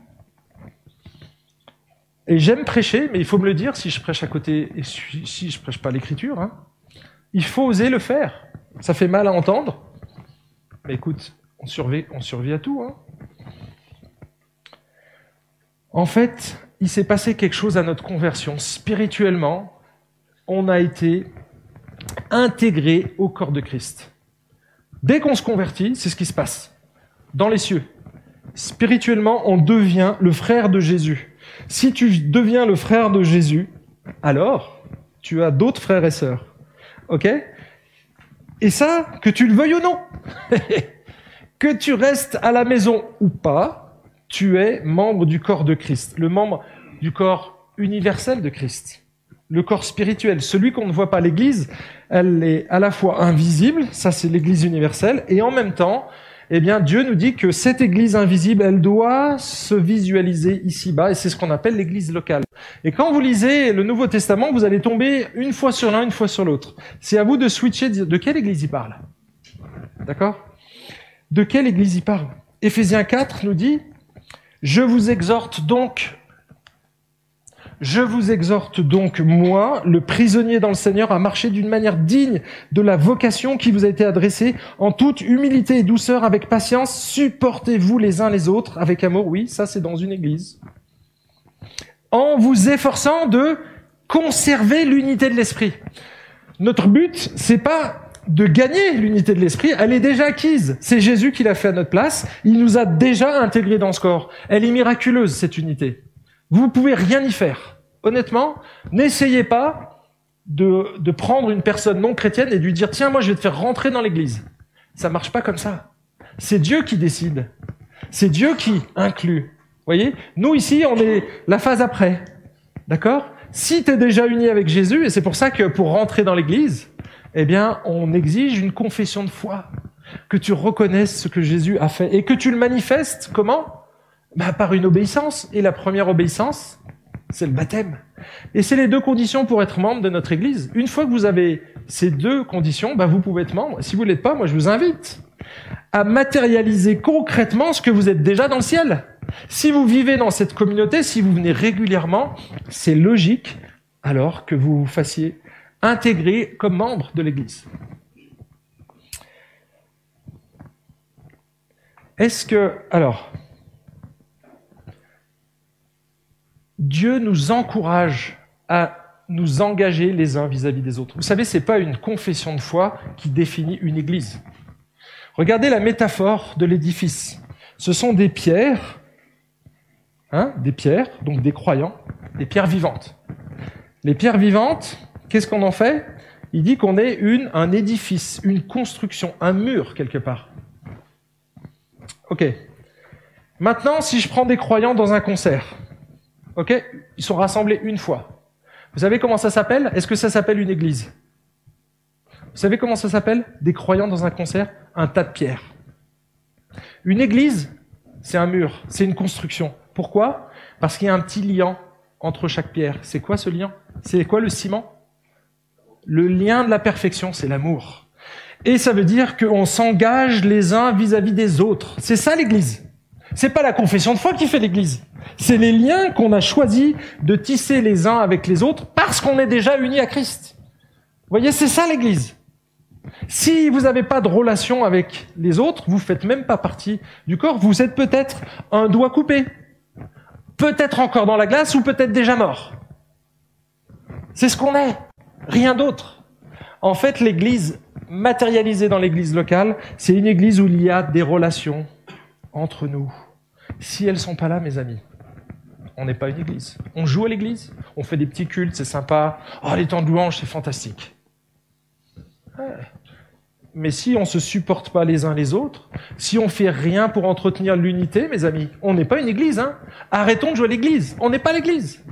Et j'aime prêcher, mais il faut me le dire si je prêche à côté et si je prêche pas l'écriture. Hein. Il faut oser le faire. Ça fait mal à entendre. Mais écoute, on survit, on survit à tout. Hein. En fait, il s'est passé quelque chose à notre conversion. Spirituellement, on a été intégré au corps de Christ. Dès qu'on se convertit, c'est ce qui se passe. Dans les cieux. Spirituellement, on devient le frère de Jésus. Si tu deviens le frère de Jésus, alors tu as d'autres frères et sœurs. OK? Et ça, que tu le veuilles ou non, que tu restes à la maison ou pas, tu es membre du corps de Christ, le membre du corps universel de Christ le corps spirituel, celui qu'on ne voit pas. L'Église, elle est à la fois invisible, ça c'est l'Église universelle, et en même temps, eh bien, Dieu nous dit que cette Église invisible, elle doit se visualiser ici-bas, et c'est ce qu'on appelle l'Église locale. Et quand vous lisez le Nouveau Testament, vous allez tomber une fois sur l'un, une fois sur l'autre. C'est à vous de switcher, de quelle Église il parle. D'accord? De quelle Église il parle? Éphésiens 4 nous dit, je vous exhorte donc, je vous exhorte donc, moi, le prisonnier dans le Seigneur, à marcher d'une manière digne de la vocation qui vous a été adressée, en toute humilité et douceur, avec patience, supportez-vous les uns les autres, avec amour, oui, ça c'est dans une église, en vous efforçant de conserver l'unité de l'esprit. Notre but, c'est pas de gagner l'unité de l'esprit, elle est déjà acquise. C'est Jésus qui l'a fait à notre place. Il nous a déjà intégrés dans ce corps. Elle est miraculeuse, cette unité. Vous ne pouvez rien y faire. Honnêtement, n'essayez pas de, prendre une personne non chrétienne et de lui dire tiens moi je vais te faire rentrer dans l'église. Ça marche pas comme ça. C'est Dieu qui décide. C'est Dieu qui inclut. voyez? Nous, ici, on est la phase après. D'accord? Si tu es déjà uni avec Jésus, et c'est pour ça que pour rentrer dans l'Église, eh bien, on exige une confession de foi. Que tu reconnaisses ce que Jésus a fait et que tu le manifestes. Comment? Bah, Par une obéissance. Et la première obéissance, c'est le baptême. Et c'est les deux conditions pour être membre de notre Église. Une fois que vous avez ces deux conditions, bah, vous pouvez être membre. Si vous ne l'êtes pas, moi je vous invite à matérialiser concrètement ce que vous êtes déjà dans le ciel. Si vous vivez dans cette communauté, si vous venez régulièrement, c'est logique alors que vous vous fassiez intégrer comme membre de l'Église. Est-ce que, alors, Dieu nous encourage à nous engager les uns vis-à-vis des autres. Vous savez, c'est pas une confession de foi qui définit une église. Regardez la métaphore de l'édifice. Ce sont des pierres, hein, des pierres, donc des croyants, des pierres vivantes. Les pierres vivantes, qu'est-ce qu'on en fait? Il dit qu'on est une, un édifice, une construction, un mur quelque part. Ok. Maintenant, si je prends des croyants dans un concert, Ok? Ils sont rassemblés une fois. Vous savez comment ça s'appelle? Est-ce que ça s'appelle une église? Vous savez comment ça s'appelle? Des croyants dans un concert Un tas de pierres. Une église, c'est un mur, c'est une construction. Pourquoi? Parce qu'il y a un petit lien entre chaque pierre. C'est quoi ce lien? C'est quoi le ciment? Le lien de la perfection, c'est l'amour. Et ça veut dire qu'on s'engage les uns vis-à-vis -vis des autres. C'est ça l'église. C'est pas la confession de foi qui fait l'église. C'est les liens qu'on a choisi de tisser les uns avec les autres parce qu'on est déjà unis à Christ. Vous voyez, c'est ça l'Église. Si vous n'avez pas de relation avec les autres, vous faites même pas partie du corps, vous êtes peut-être un doigt coupé, peut-être encore dans la glace ou peut-être déjà mort. C'est ce qu'on est, rien d'autre. En fait, l'Église matérialisée dans l'Église locale, c'est une Église où il y a des relations entre nous. Si elles sont pas là, mes amis, on n'est pas une église. On joue à l'église, on fait des petits cultes, c'est sympa. Oh, les temps de louange, c'est fantastique. Mais si on se supporte pas les uns les autres, si on fait rien pour entretenir l'unité, mes amis, on n'est pas une église. Hein Arrêtons de jouer à l'église. On n'est pas l'église.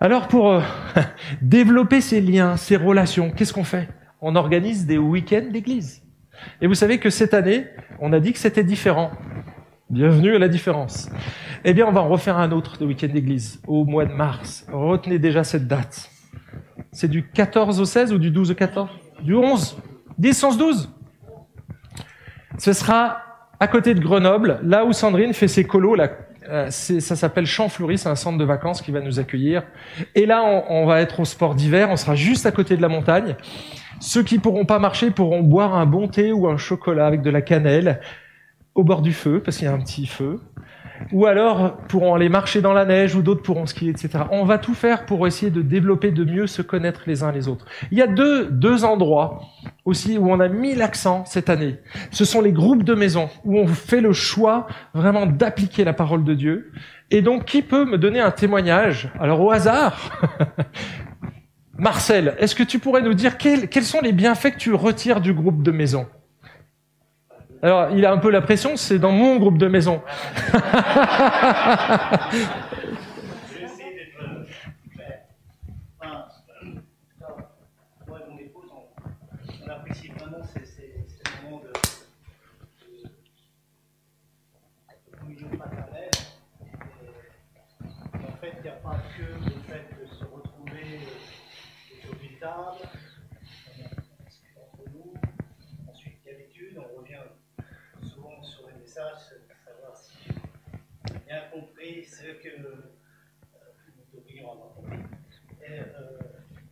Alors pour euh, développer ces liens, ces relations, qu'est-ce qu'on fait? On organise des week-ends d'église. Et vous savez que cette année, on a dit que c'était différent. Bienvenue à la différence. Eh bien, on va en refaire un autre de week-end d'église au mois de mars. Retenez déjà cette date. C'est du 14 au 16 ou du 12 au 14 Du 11 10, 11, 12 Ce sera à côté de Grenoble, là où Sandrine fait ses colos. Là, euh, ça s'appelle Champ Fleury, c'est un centre de vacances qui va nous accueillir. Et là, on, on va être au sport d'hiver, on sera juste à côté de la montagne. Ceux qui pourront pas marcher pourront boire un bon thé ou un chocolat avec de la cannelle au bord du feu, parce qu'il y a un petit feu. Ou alors pourront aller marcher dans la neige, ou d'autres pourront skier, etc. On va tout faire pour essayer de développer, de mieux se connaître les uns les autres. Il y a deux, deux endroits aussi où on a mis l'accent cette année. Ce sont les groupes de maison, où on fait le choix vraiment d'appliquer la parole de Dieu. Et donc, qui peut me donner un témoignage? Alors, au hasard, Marcel, est-ce que tu pourrais nous dire quels, quels sont les bienfaits que tu retires du groupe de maison? Alors, il a un peu la pression, c'est dans mon groupe de maison. ce que euh, nous devrions avoir compris. Et euh,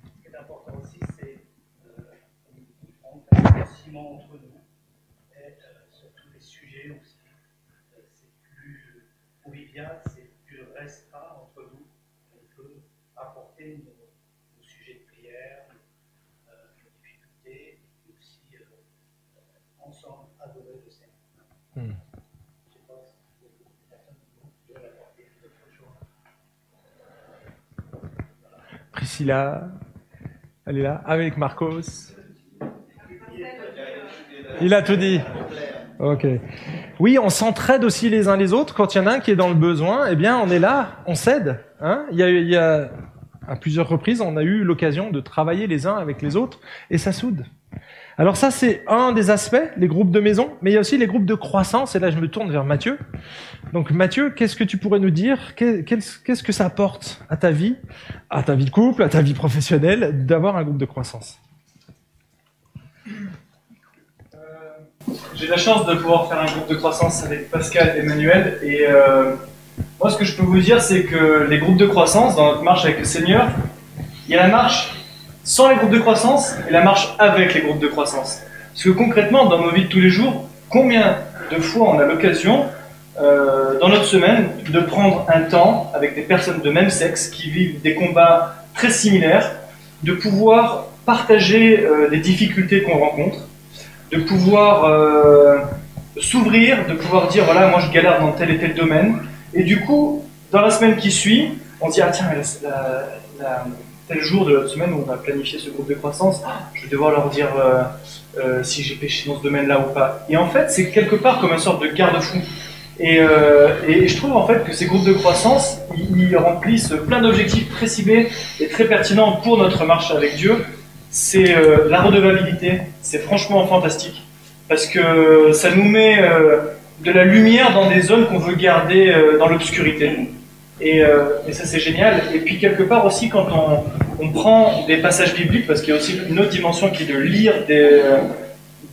ce qui est important aussi, c'est euh, un ciment entre nous et sur tous les sujets aussi. c'est plus convivial, c'est plus restreint entre nous. On peut apporter nos, sujets de prière, nos difficultés, et aussi ensemble adorer le Seigneur. Hmm. Priscilla, elle est là, avec Marcos. Il a tout dit. Ok. Oui, on s'entraide aussi les uns les autres. Quand il y en a un qui est dans le besoin, eh bien, on est là, on s'aide. Hein il, a, il y a, à plusieurs reprises, on a eu l'occasion de travailler les uns avec les autres et ça soude. Alors ça, c'est un des aspects, les groupes de maison, mais il y a aussi les groupes de croissance. Et là, je me tourne vers Mathieu. Donc Mathieu, qu'est-ce que tu pourrais nous dire? Qu'est-ce que ça apporte à ta vie, à ta vie de couple, à ta vie professionnelle, d'avoir un groupe de croissance? J'ai la chance de pouvoir faire un groupe de croissance avec Pascal et Emmanuel. Et euh, moi, ce que je peux vous dire, c'est que les groupes de croissance, dans notre marche avec le Seigneur, il y a la marche sans les groupes de croissance et la marche avec les groupes de croissance. Parce que concrètement, dans nos vies de tous les jours, combien de fois on a l'occasion, euh, dans notre semaine, de prendre un temps avec des personnes de même sexe qui vivent des combats très similaires, de pouvoir partager euh, des difficultés qu'on rencontre, de pouvoir euh, s'ouvrir, de pouvoir dire voilà, moi je galère dans tel et tel domaine. Et du coup, dans la semaine qui suit, on dit ah tiens, tel jour de la semaine où on va planifier ce groupe de croissance, je vais devoir leur dire euh, euh, si j'ai péché dans ce domaine-là ou pas. Et en fait, c'est quelque part comme une sorte de garde-fou. Et, et, je trouve en fait que ces groupes de croissance, ils, remplissent plein d'objectifs très ciblés et très pertinents pour notre marche avec Dieu c'est euh, la redevabilité. C'est franchement fantastique parce que ça nous met euh, de la lumière dans des zones qu'on veut garder euh, dans l'obscurité. Et, et, ça, c'est génial. Et puis, quelque part aussi, quand on, on prend des passages bibliques, parce qu'il y a aussi une autre dimension qui est de lire des,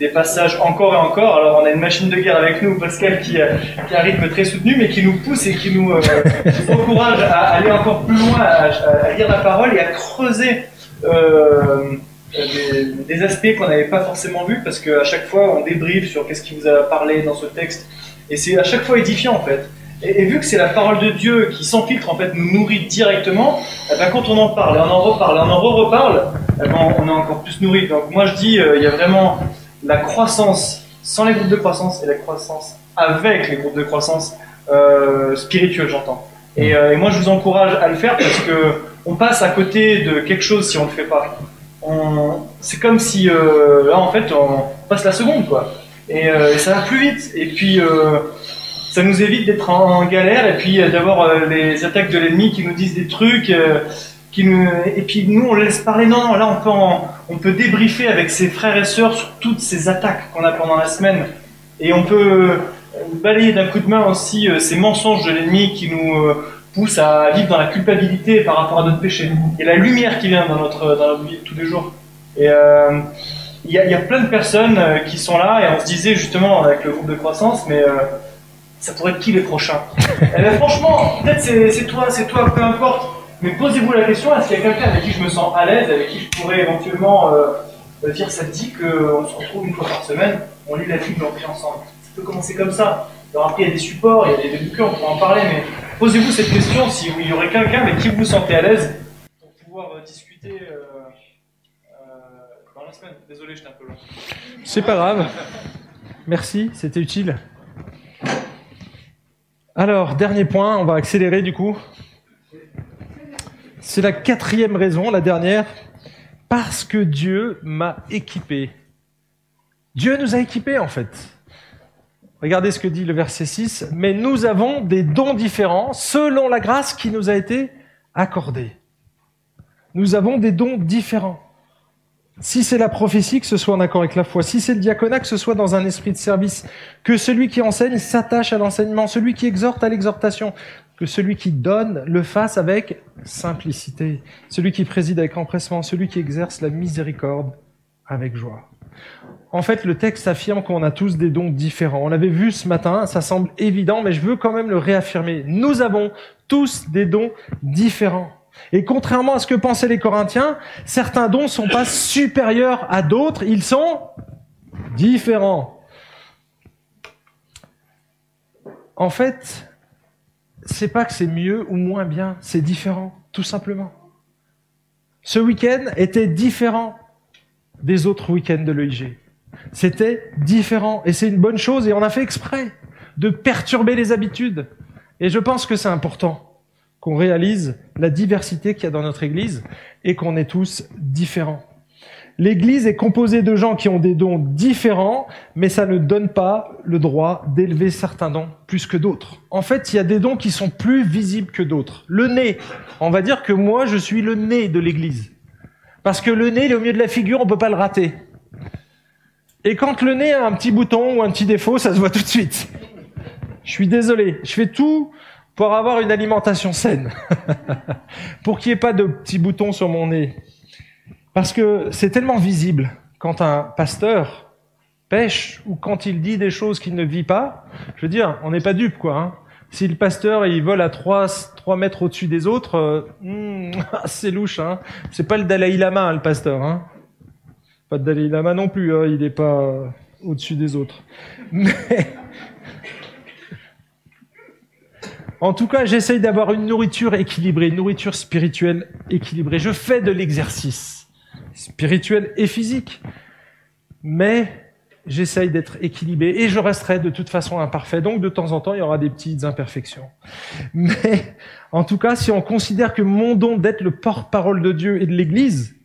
des passages encore et encore. Alors, on a une machine de guerre avec nous, Pascal, qui, a un rythme très soutenu, mais qui nous pousse et qui nous encourage à aller encore plus loin, à, lire la parole et à creuser. Euh, des, aspects qu'on n'avait pas forcément vus parce qu'à chaque fois on débriefe sur qu'est-ce qui vous a parlé dans ce texte et c'est à chaque fois édifiant en fait. Et, vu que c'est la parole de Dieu qui sans filtre en fait nous nourrit directement, eh ben, quand on en parle et on en reparle et on en re-reparle, eh ben, on est encore plus nourri. Donc moi je dis euh, il y a vraiment la croissance sans les groupes de croissance et la croissance avec les groupes de croissance euh, spirituels j'entends. Et, euh, et, moi je vous encourage à le faire parce que on passe à côté de quelque chose si on ne le fait pas c'est comme si euh, là en fait on passe la seconde quoi. Et, euh, ça va plus vite. Et puis ça nous évite d'être en, galère et puis d'avoir les attaques de l'ennemi qui nous disent des trucs. qui nous, et puis nous on laisse parler. Non, non, là on peut, on peut débriefer avec ses frères et sœurs sur toutes ces attaques qu'on a pendant la semaine. Et on peut balayer d'un coup de main aussi ces mensonges de l'ennemi qui nous pousse à vivre dans la culpabilité par rapport à notre péché. Et la lumière qui vient dans notre, dans notre vie tous les jours. Et euh, il y, a, y, a, plein de personnes euh, qui sont là et on se disait justement avec le groupe de croissance, mais euh, ça pourrait être qui les prochains eh ben, Franchement, peut-être c'est toi, c'est toi, peu importe. Mais posez-vous la question est-ce qu'il y a quelqu'un avec qui je me sens à l'aise, avec qui je pourrais éventuellement dire ça te dit qu'on se retrouve une fois par semaine, on lit la Bible, on ensemble? Ça peut commencer comme ça. Alors après, il y a des supports, il y a des bouquins, on peut en parler, mais posez-vous cette question si il y aurait quelqu'un avec qui vous vous sentez à l'aise pour pouvoir euh, discuter euh, euh, dans la semaine. Désolé, j'étais un peu long. C'est pas grave. Merci, c'était utile. Alors, dernier point, on va accélérer du coup. C'est la quatrième raison, la dernière. Parce que Dieu m'a équipé. Dieu nous a équipés en fait. Regardez ce que dit le verset 6. Mais nous avons des dons différents selon la grâce qui nous a été accordée. Nous avons des dons différents. Si c'est la prophétie, que ce soit en accord avec la foi. Si c'est le diaconat, que ce soit dans un esprit de service. Que celui qui enseigne s'attache à l'enseignement. Celui qui exhorte à l'exhortation. Que celui qui donne le fasse avec simplicité. Celui qui préside avec empressement. Celui qui exerce la miséricorde avec joie. En fait, le texte affirme qu'on a tous des dons différents. On l'avait vu ce matin, ça semble évident, mais je veux quand même le réaffirmer. Nous avons tous des dons différents. Et contrairement à ce que pensaient les Corinthiens, certains dons sont pas supérieurs à d'autres, ils sont différents. En fait, c'est pas que c'est mieux ou moins bien, c'est différent, tout simplement. Ce week-end était différent des autres week-ends de l'EIG. C'était différent. Et c'est une bonne chose. Et on a fait exprès de perturber les habitudes. Et je pense que c'est important qu'on réalise la diversité qu'il y a dans notre Église et qu'on est tous différents. L'Église est composée de gens qui ont des dons différents, mais ça ne donne pas le droit d'élever certains dons plus que d'autres. En fait, il y a des dons qui sont plus visibles que d'autres. Le nez, on va dire que moi, je suis le nez de l'Église. Parce que le nez, il est au milieu de la figure, on peut pas le rater. Et quand le nez a un petit bouton ou un petit défaut, ça se voit tout de suite. Je suis désolé, je fais tout pour avoir une alimentation saine, pour qu'il n'y ait pas de petits boutons sur mon nez. Parce que c'est tellement visible quand un pasteur pêche ou quand il dit des choses qu'il ne vit pas. Je veux dire, on n'est pas dupe, quoi. Hein. Si le pasteur il vole à 3, 3 mètres au-dessus des autres, euh, hmm, c'est louche. Hein. C'est pas le Dalai Lama, hein, le pasteur. Hein. Pas de Dalai Lama non plus. Hein. Il n'est pas euh, au-dessus des autres. Mais En tout cas, j'essaye d'avoir une nourriture équilibrée, une nourriture spirituelle équilibrée. Je fais de l'exercice spirituel et physique, mais j'essaye d'être équilibré et je resterai de toute façon imparfait. Donc de temps en temps, il y aura des petites imperfections. Mais en tout cas, si on considère que mon don d'être le porte-parole de Dieu et de l'Église,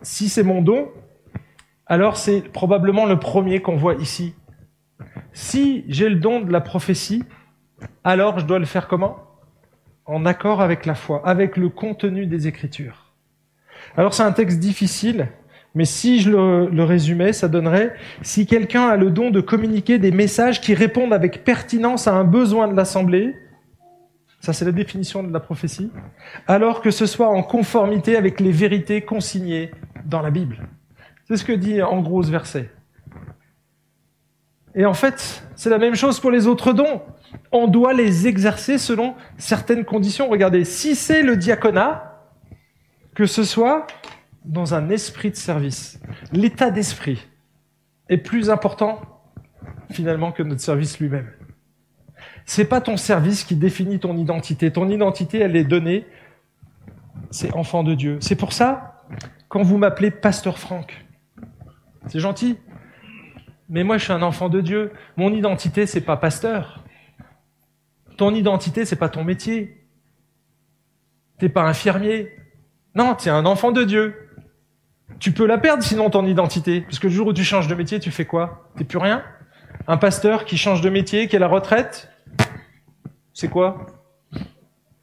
si c'est mon don, alors c'est probablement le premier qu'on voit ici. Si j'ai le don de la prophétie, alors je dois le faire comment? En accord avec la foi, avec le contenu des Écritures. Alors c'est un texte difficile, mais si je le, résumais, ça donnerait si quelqu'un a le don de communiquer des messages qui répondent avec pertinence à un besoin de l'assemblée, ça c'est la définition de la prophétie, alors que ce soit en conformité avec les vérités consignées dans la Bible. C'est ce que dit en gros ce verset. Et en fait, c'est la même chose pour les autres dons on doit les exercer selon certaines conditions. Regardez, si c'est le diaconat, que ce soit dans un esprit de service. L'état d'esprit est plus important finalement que notre service lui-même. C'est pas ton service qui définit ton identité. Ton identité, elle est donnée. C'est enfant de Dieu. C'est pour ça, quand vous m'appelez pasteur Franck, c'est gentil. Mais moi, je suis un enfant de Dieu. Mon identité, c'est pas pasteur. Ton identité, c'est pas ton métier. T'es pas infirmier. Non, tu es un enfant de Dieu. Tu peux la perdre sinon ton identité. Parce que le jour où tu changes de métier, tu fais quoi? T'es plus rien? Un pasteur qui change de métier, qui est la retraite, c'est quoi?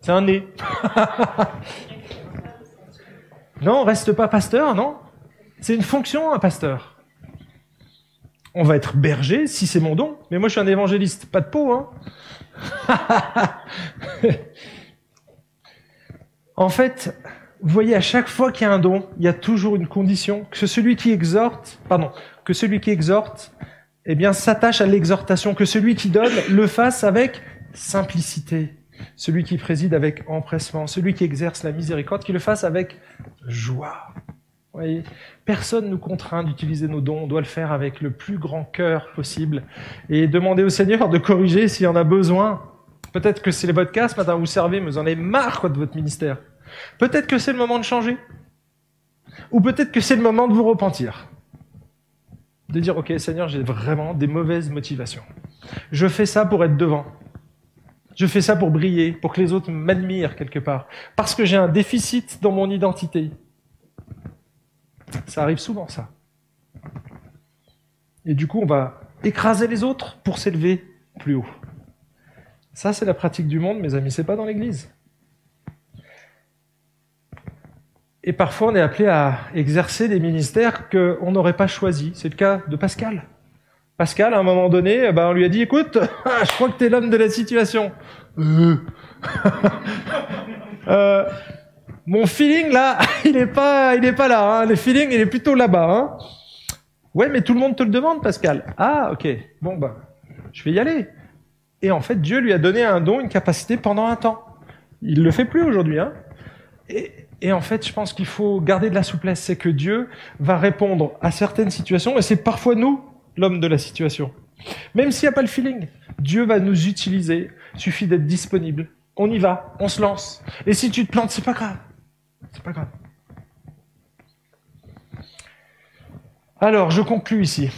C'est un nez. non, reste pas pasteur, non? C'est une fonction, un pasteur. On va être berger si c'est mon don, mais moi je suis un évangéliste, pas de peau, hein. En fait, vous voyez, à chaque fois qu'il y a un don, il y a toujours une condition que celui qui exhorte, pardon, que celui qui exhorte, eh bien, s'attache à l'exhortation, que celui qui donne le fasse avec simplicité, celui qui préside avec empressement, celui qui exerce la miséricorde, qui le fasse avec joie. Voyez Personne nous contraint d'utiliser nos dons, on doit le faire avec le plus grand cœur possible et demander au Seigneur de corriger s'il y en a besoin. Peut-être que c'est votre cas ce matin, vous servez, mais vous en avez marre de votre ministère. Peut-être que c'est le moment de changer. Ou peut-être que c'est le moment de vous repentir. De dire, ok Seigneur, j'ai vraiment des mauvaises motivations. Je fais ça pour être devant. Je fais ça pour briller, pour que les autres m'admirent quelque part. Parce que j'ai un déficit dans mon identité. Ça arrive souvent, ça. Et du coup, on va écraser les autres pour s'élever plus haut. Ça, c'est la pratique du monde, mes amis, c'est pas dans l'Église. Et parfois, on est appelé à exercer des ministères qu'on n'aurait pas choisis. C'est le cas de Pascal. Pascal, à un moment donné, eh ben, on lui a dit, écoute, je crois que tu es l'homme de la situation. Euh. euh, mon feeling là, il est pas, il est pas là. Hein. Le feeling, il est plutôt là-bas. Hein. Ouais, mais tout le monde te le demande, Pascal. Ah, ok. Bon bah, je vais y aller. Et en fait, Dieu lui a donné un don, une capacité pendant un temps. Il le fait plus aujourd'hui. Hein. Et, en fait, je pense qu'il faut garder de la souplesse. C'est que Dieu va répondre à certaines situations, et c'est parfois nous, l'homme de la situation. Même s'il n'y a pas le feeling, Dieu va nous utiliser. Il suffit d'être disponible. On y va, on se lance. Et si tu te plantes, c'est pas grave. C'est pas grave. Alors, je conclus ici.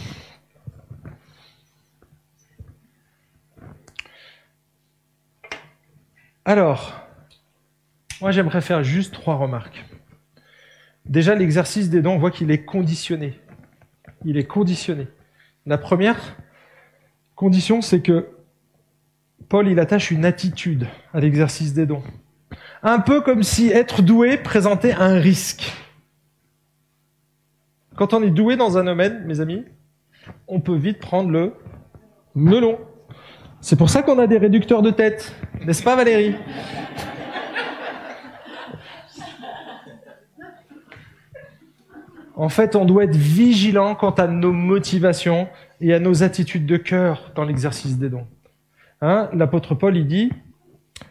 Alors, moi j'aimerais faire juste trois remarques. Déjà, l'exercice des dons, on voit qu'il est conditionné. Il est conditionné. La première condition, c'est que Paul, il attache une attitude à l'exercice des dons. Un peu comme si être doué présentait un risque. Quand on est doué dans un domaine, mes amis, on peut vite prendre le melon. C'est pour ça qu'on a des réducteurs de tête, n'est-ce pas Valérie? En fait, on doit être vigilant quant à nos motivations et à nos attitudes de cœur dans l'exercice des dons. Hein, L'apôtre Paul, il dit,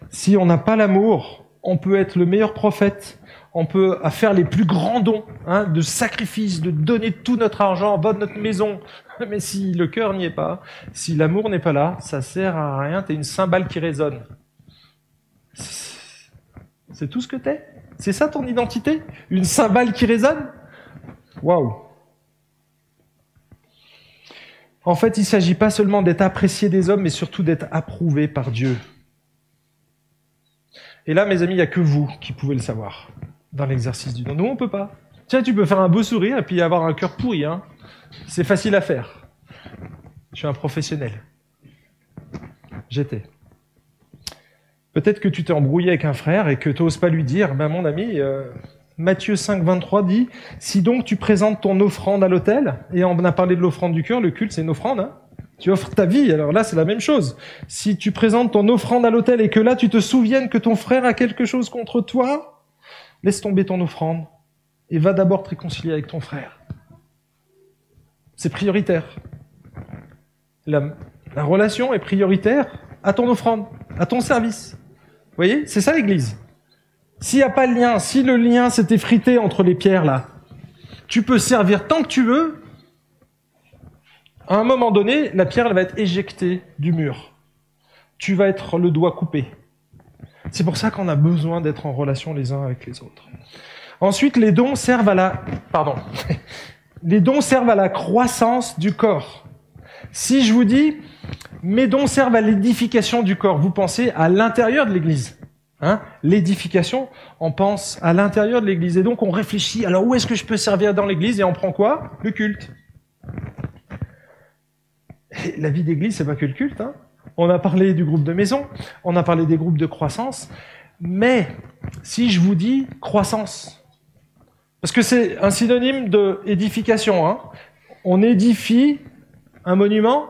si on n'a pas l'amour, on peut être le meilleur prophète, on peut faire les plus grands dons hein, de sacrifices, de donner tout notre argent, vendre notre maison. Mais si le cœur n'y est pas, si l'amour n'est pas là, ça sert à rien, t'es une cymbale qui résonne. C'est tout ce que t'es? C'est ça ton identité? Une cymbale qui résonne? Waouh En fait, il ne s'agit pas seulement d'être apprécié des hommes, mais surtout d'être approuvé par Dieu. Et là, mes amis, il n'y a que vous qui pouvez le savoir dans l'exercice du don. Nous, on peut pas. Tiens, tu peux faire un beau sourire et puis avoir un cœur pourri. Hein. C'est facile à faire. Je suis un professionnel. J'étais. Peut-être que tu t'es embrouillé avec un frère et que tu n'oses pas lui dire, ben mon ami, euh, Matthieu 5, 23 dit, si donc tu présentes ton offrande à l'autel, et on a parlé de l'offrande du cœur, le culte c'est une offrande, hein tu offres ta vie, alors là c'est la même chose. Si tu présentes ton offrande à l'autel et que là tu te souviennes que ton frère a quelque chose contre toi, laisse tomber ton offrande et va d'abord te réconcilier avec ton frère. C'est prioritaire. La, la relation est prioritaire à ton offrande, à ton service. Vous voyez, c'est ça l'Église. S'il n'y a pas de lien, si le lien s'est effrité entre les pierres là, tu peux servir tant que tu veux. À un moment donné, la pierre va être éjectée du mur. Tu vas être le doigt coupé. C'est pour ça qu'on a besoin d'être en relation les uns avec les autres. Ensuite, les dons servent à la, pardon, les dons servent à la croissance du corps. Si je vous dis, mes dons servent à l'édification du corps, vous pensez à l'intérieur de l'Église. Hein? L'édification, on pense à l'intérieur de l'Église. Et donc on réfléchit, alors où est-ce que je peux servir dans l'Église? Et on prend quoi? Le culte. La vie d'Église, c'est pas que le culte. Hein on a parlé du groupe de maison, on a parlé des groupes de croissance. Mais si je vous dis croissance, parce que c'est un synonyme de édification, hein on édifie un monument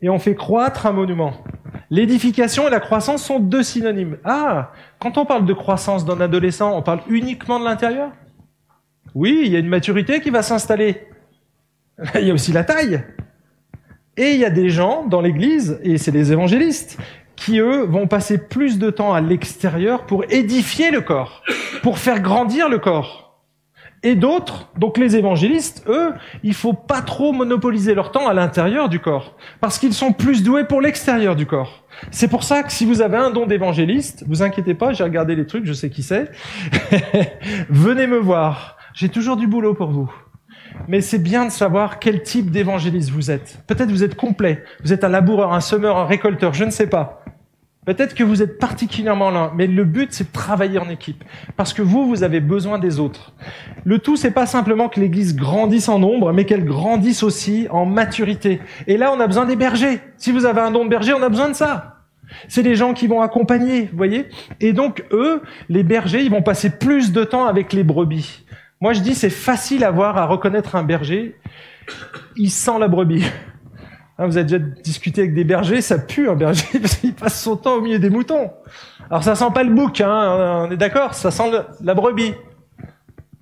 et on fait croître un monument. L'édification et la croissance sont deux synonymes. Ah, quand on parle de croissance d'un adolescent, on parle uniquement de l'intérieur? Oui, il y a une maturité qui va s'installer. Il y a aussi la taille. Et il y a des gens dans l'Église, et c'est les évangélistes, qui, eux, vont passer plus de temps à l'extérieur pour édifier le corps, pour faire grandir le corps. Et d'autres, donc les évangélistes, eux, il faut pas trop monopoliser leur temps à l'intérieur du corps, parce qu'ils sont plus doués pour l'extérieur du corps. C'est pour ça que si vous avez un don d'évangéliste, vous inquiétez pas, j'ai regardé les trucs, je sais qui c'est. Venez me voir. J'ai toujours du boulot pour vous. Mais c'est bien de savoir quel type d'évangéliste vous êtes. Peut-être vous êtes complet, vous êtes un laboureur, un semeur, un récolteur, je ne sais pas. Peut-être que vous êtes particulièrement là, mais le but c'est de travailler en équipe, parce que vous, vous avez besoin des autres. Le tout, c'est pas simplement que l'Église grandisse en nombre, mais qu'elle grandisse aussi en maturité. Et là, on a besoin des bergers. Si vous avez un don de berger, on a besoin de ça. C'est les gens qui vont accompagner, vous voyez. Et donc eux, les bergers, ils vont passer plus de temps avec les brebis. Moi, je dis, c'est facile à voir, à reconnaître un berger. Il sent la brebis. Hein, vous avez déjà discuté avec des bergers, ça pue un berger parce qu'il passe son temps au milieu des moutons. Alors ça sent pas le bouc, hein, on est d'accord, ça sent la brebis.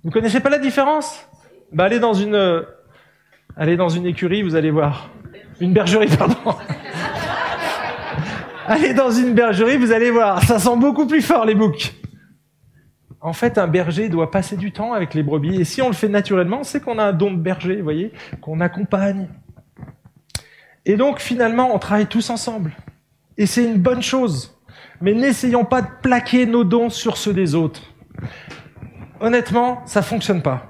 Vous connaissez pas la différence? Bah allez dans une, euh, allez dans une écurie, vous allez voir. Une bergerie, pardon. allez dans une bergerie, vous allez voir, ça sent beaucoup plus fort les boucs. En fait, un berger doit passer du temps avec les brebis, et si on le fait naturellement, c'est qu'on a un don de berger, vous voyez, qu'on accompagne, et donc finalement, on travaille tous ensemble. Et c'est une bonne chose. Mais n'essayons pas de plaquer nos dons sur ceux des autres. Honnêtement, ça fonctionne pas.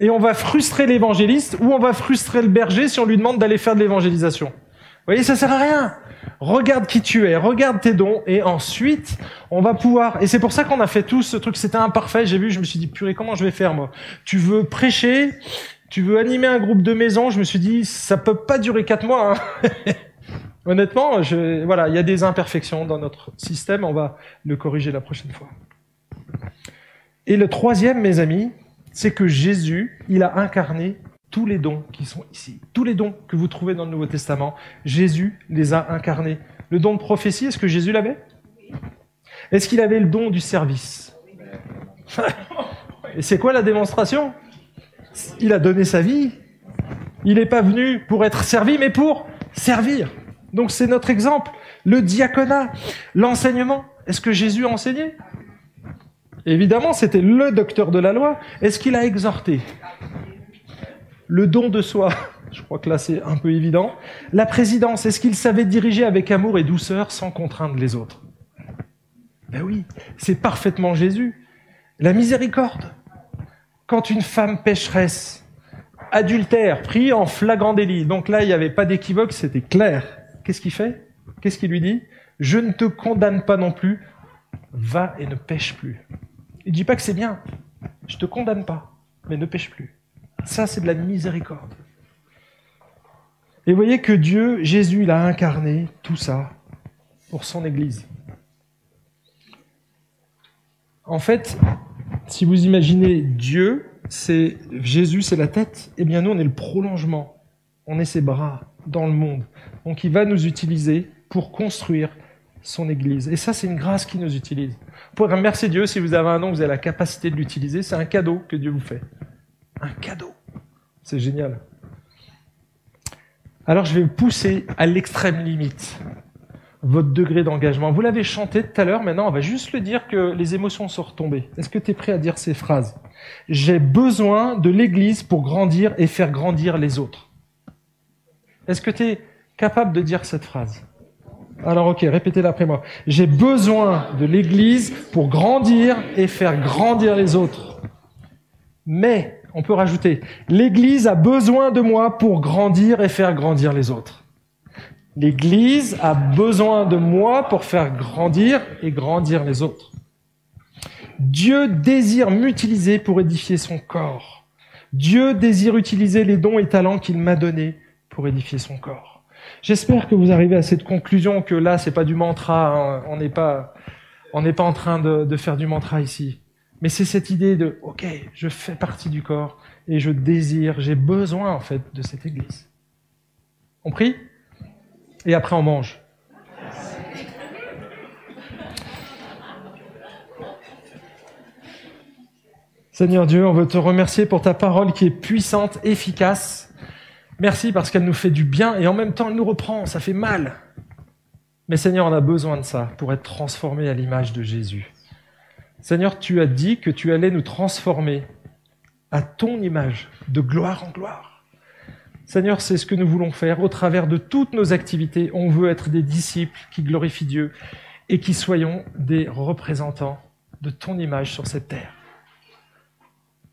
Et on va frustrer l'évangéliste ou on va frustrer le berger si on lui demande d'aller faire de l'évangélisation. Voyez, ça sert à rien. Regarde qui tu es, regarde tes dons, et ensuite, on va pouvoir. Et c'est pour ça qu'on a fait tout ce truc. C'était imparfait. J'ai vu, je me suis dit, purée, comment je vais faire moi? Tu veux prêcher Tu veux animer un groupe de maison Je me suis dit, ça peut pas durer quatre mois. Hein. Honnêtement, je, voilà, il y a des imperfections dans notre système. On va le corriger la prochaine fois. Et le troisième, mes amis, c'est que Jésus, il a incarné tous les dons qui sont ici, tous les dons que vous trouvez dans le Nouveau Testament, Jésus les a incarnés. Le don de prophétie, est-ce que Jésus l'avait? Est-ce qu'il avait le don du service? Et c'est quoi la démonstration? Il a donné sa vie. Il n'est pas venu pour être servi, mais pour servir. Donc c'est notre exemple. Le diaconat, l'enseignement. Est-ce que Jésus a enseigné? Évidemment, c'était le docteur de la loi. Est-ce qu'il a exhorté? Le don de soi, je crois que là c'est un peu évident. La présidence, est-ce qu'il savait diriger avec amour et douceur sans contraindre les autres? Ben oui, c'est parfaitement Jésus. La miséricorde. Quand une femme pécheresse, adultère, pris en flagrant délit, donc là il n'y avait pas d'équivoque, c'était clair. Qu'est-ce qu'il fait? Qu'est-ce qu'il lui dit? Je ne te condamne pas non plus, va et ne pêche plus. Il ne dit pas que c'est bien, je te condamne pas, mais ne pêche plus. Ça, c'est de la miséricorde. Et vous voyez que Dieu, Jésus, il a incarné tout ça pour son Église. En fait, si vous imaginez Dieu, c'est Jésus, c'est la tête, et eh bien nous, on est le prolongement. On est ses bras dans le monde. Donc il va nous utiliser pour construire son Église. Et ça, c'est une grâce qui nous utilise. Pouvez remercier Dieu si vous avez un nom, vous avez la capacité de l'utiliser. C'est un cadeau que Dieu vous fait. Un cadeau. C'est génial. Alors je vais vous pousser à l'extrême limite votre degré d'engagement. Vous l'avez chanté tout à l'heure, maintenant on va juste le dire que les émotions sont retombées. Est-ce que tu es prêt à dire ces phrases? J'ai besoin de l'Église pour grandir et faire grandir les autres. Est-ce que tu es capable de dire cette phrase? Alors ok, répétez-la après moi. J'ai besoin de l'Église pour grandir et faire grandir les autres. Mais on peut rajouter, l'Église a besoin de moi pour grandir et faire grandir les autres. L'Église a besoin de moi pour faire grandir et grandir les autres. Dieu désire m'utiliser pour édifier son corps. Dieu désire utiliser les dons et talents qu'il m'a donnés pour édifier son corps. J'espère que vous arrivez à cette conclusion que là, c'est pas du mantra. Hein. On n'est pas, on n'est pas en train de, de faire du mantra ici. Mais c'est cette idée de, OK, je fais partie du corps et je désire, j'ai besoin en fait de cette église. On prie Et après on mange. Seigneur Dieu, on veut te remercier pour ta parole qui est puissante, efficace. Merci parce qu'elle nous fait du bien et en même temps elle nous reprend, ça fait mal. Mais Seigneur, on a besoin de ça pour être transformé à l'image de Jésus. Seigneur, tu as dit que tu allais nous transformer à ton image, de gloire en gloire. Seigneur, c'est ce que nous voulons faire au travers de toutes nos activités. On veut être des disciples qui glorifient Dieu et qui soyons des représentants de ton image sur cette terre.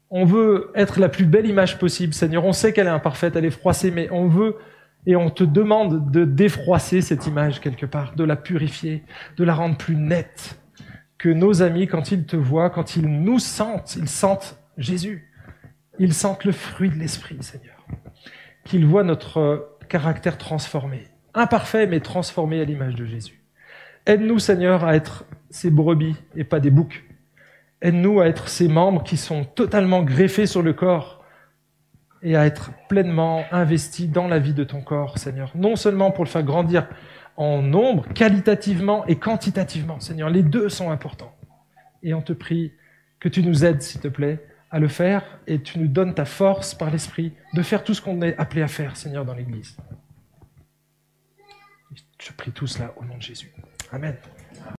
On veut être la plus belle image possible, Seigneur. On sait qu'elle est imparfaite, elle est froissée, mais on veut et on te demande de défroisser cette image quelque part, de la purifier, de la rendre plus nette, que nos amis, quand ils te voient, quand ils nous sentent, ils sentent Jésus. Ils sentent le fruit de l'Esprit, Seigneur. Qu'ils voient notre caractère transformé. Imparfait, mais transformé à l'image de Jésus. Aide-nous, Seigneur, à être ces brebis et pas des boucs. Aide-nous à être ces membres qui sont totalement greffés sur le corps et à être pleinement investis dans la vie de ton corps, Seigneur. Non seulement pour le faire grandir en nombre, qualitativement et quantitativement. Seigneur, les deux sont importants. Et on te prie que tu nous aides, s'il te plaît, à le faire et tu nous donnes ta force par l'Esprit de faire tout ce qu'on est appelé à faire, Seigneur, dans l'Église. Je prie tout cela au nom de Jésus. Amen.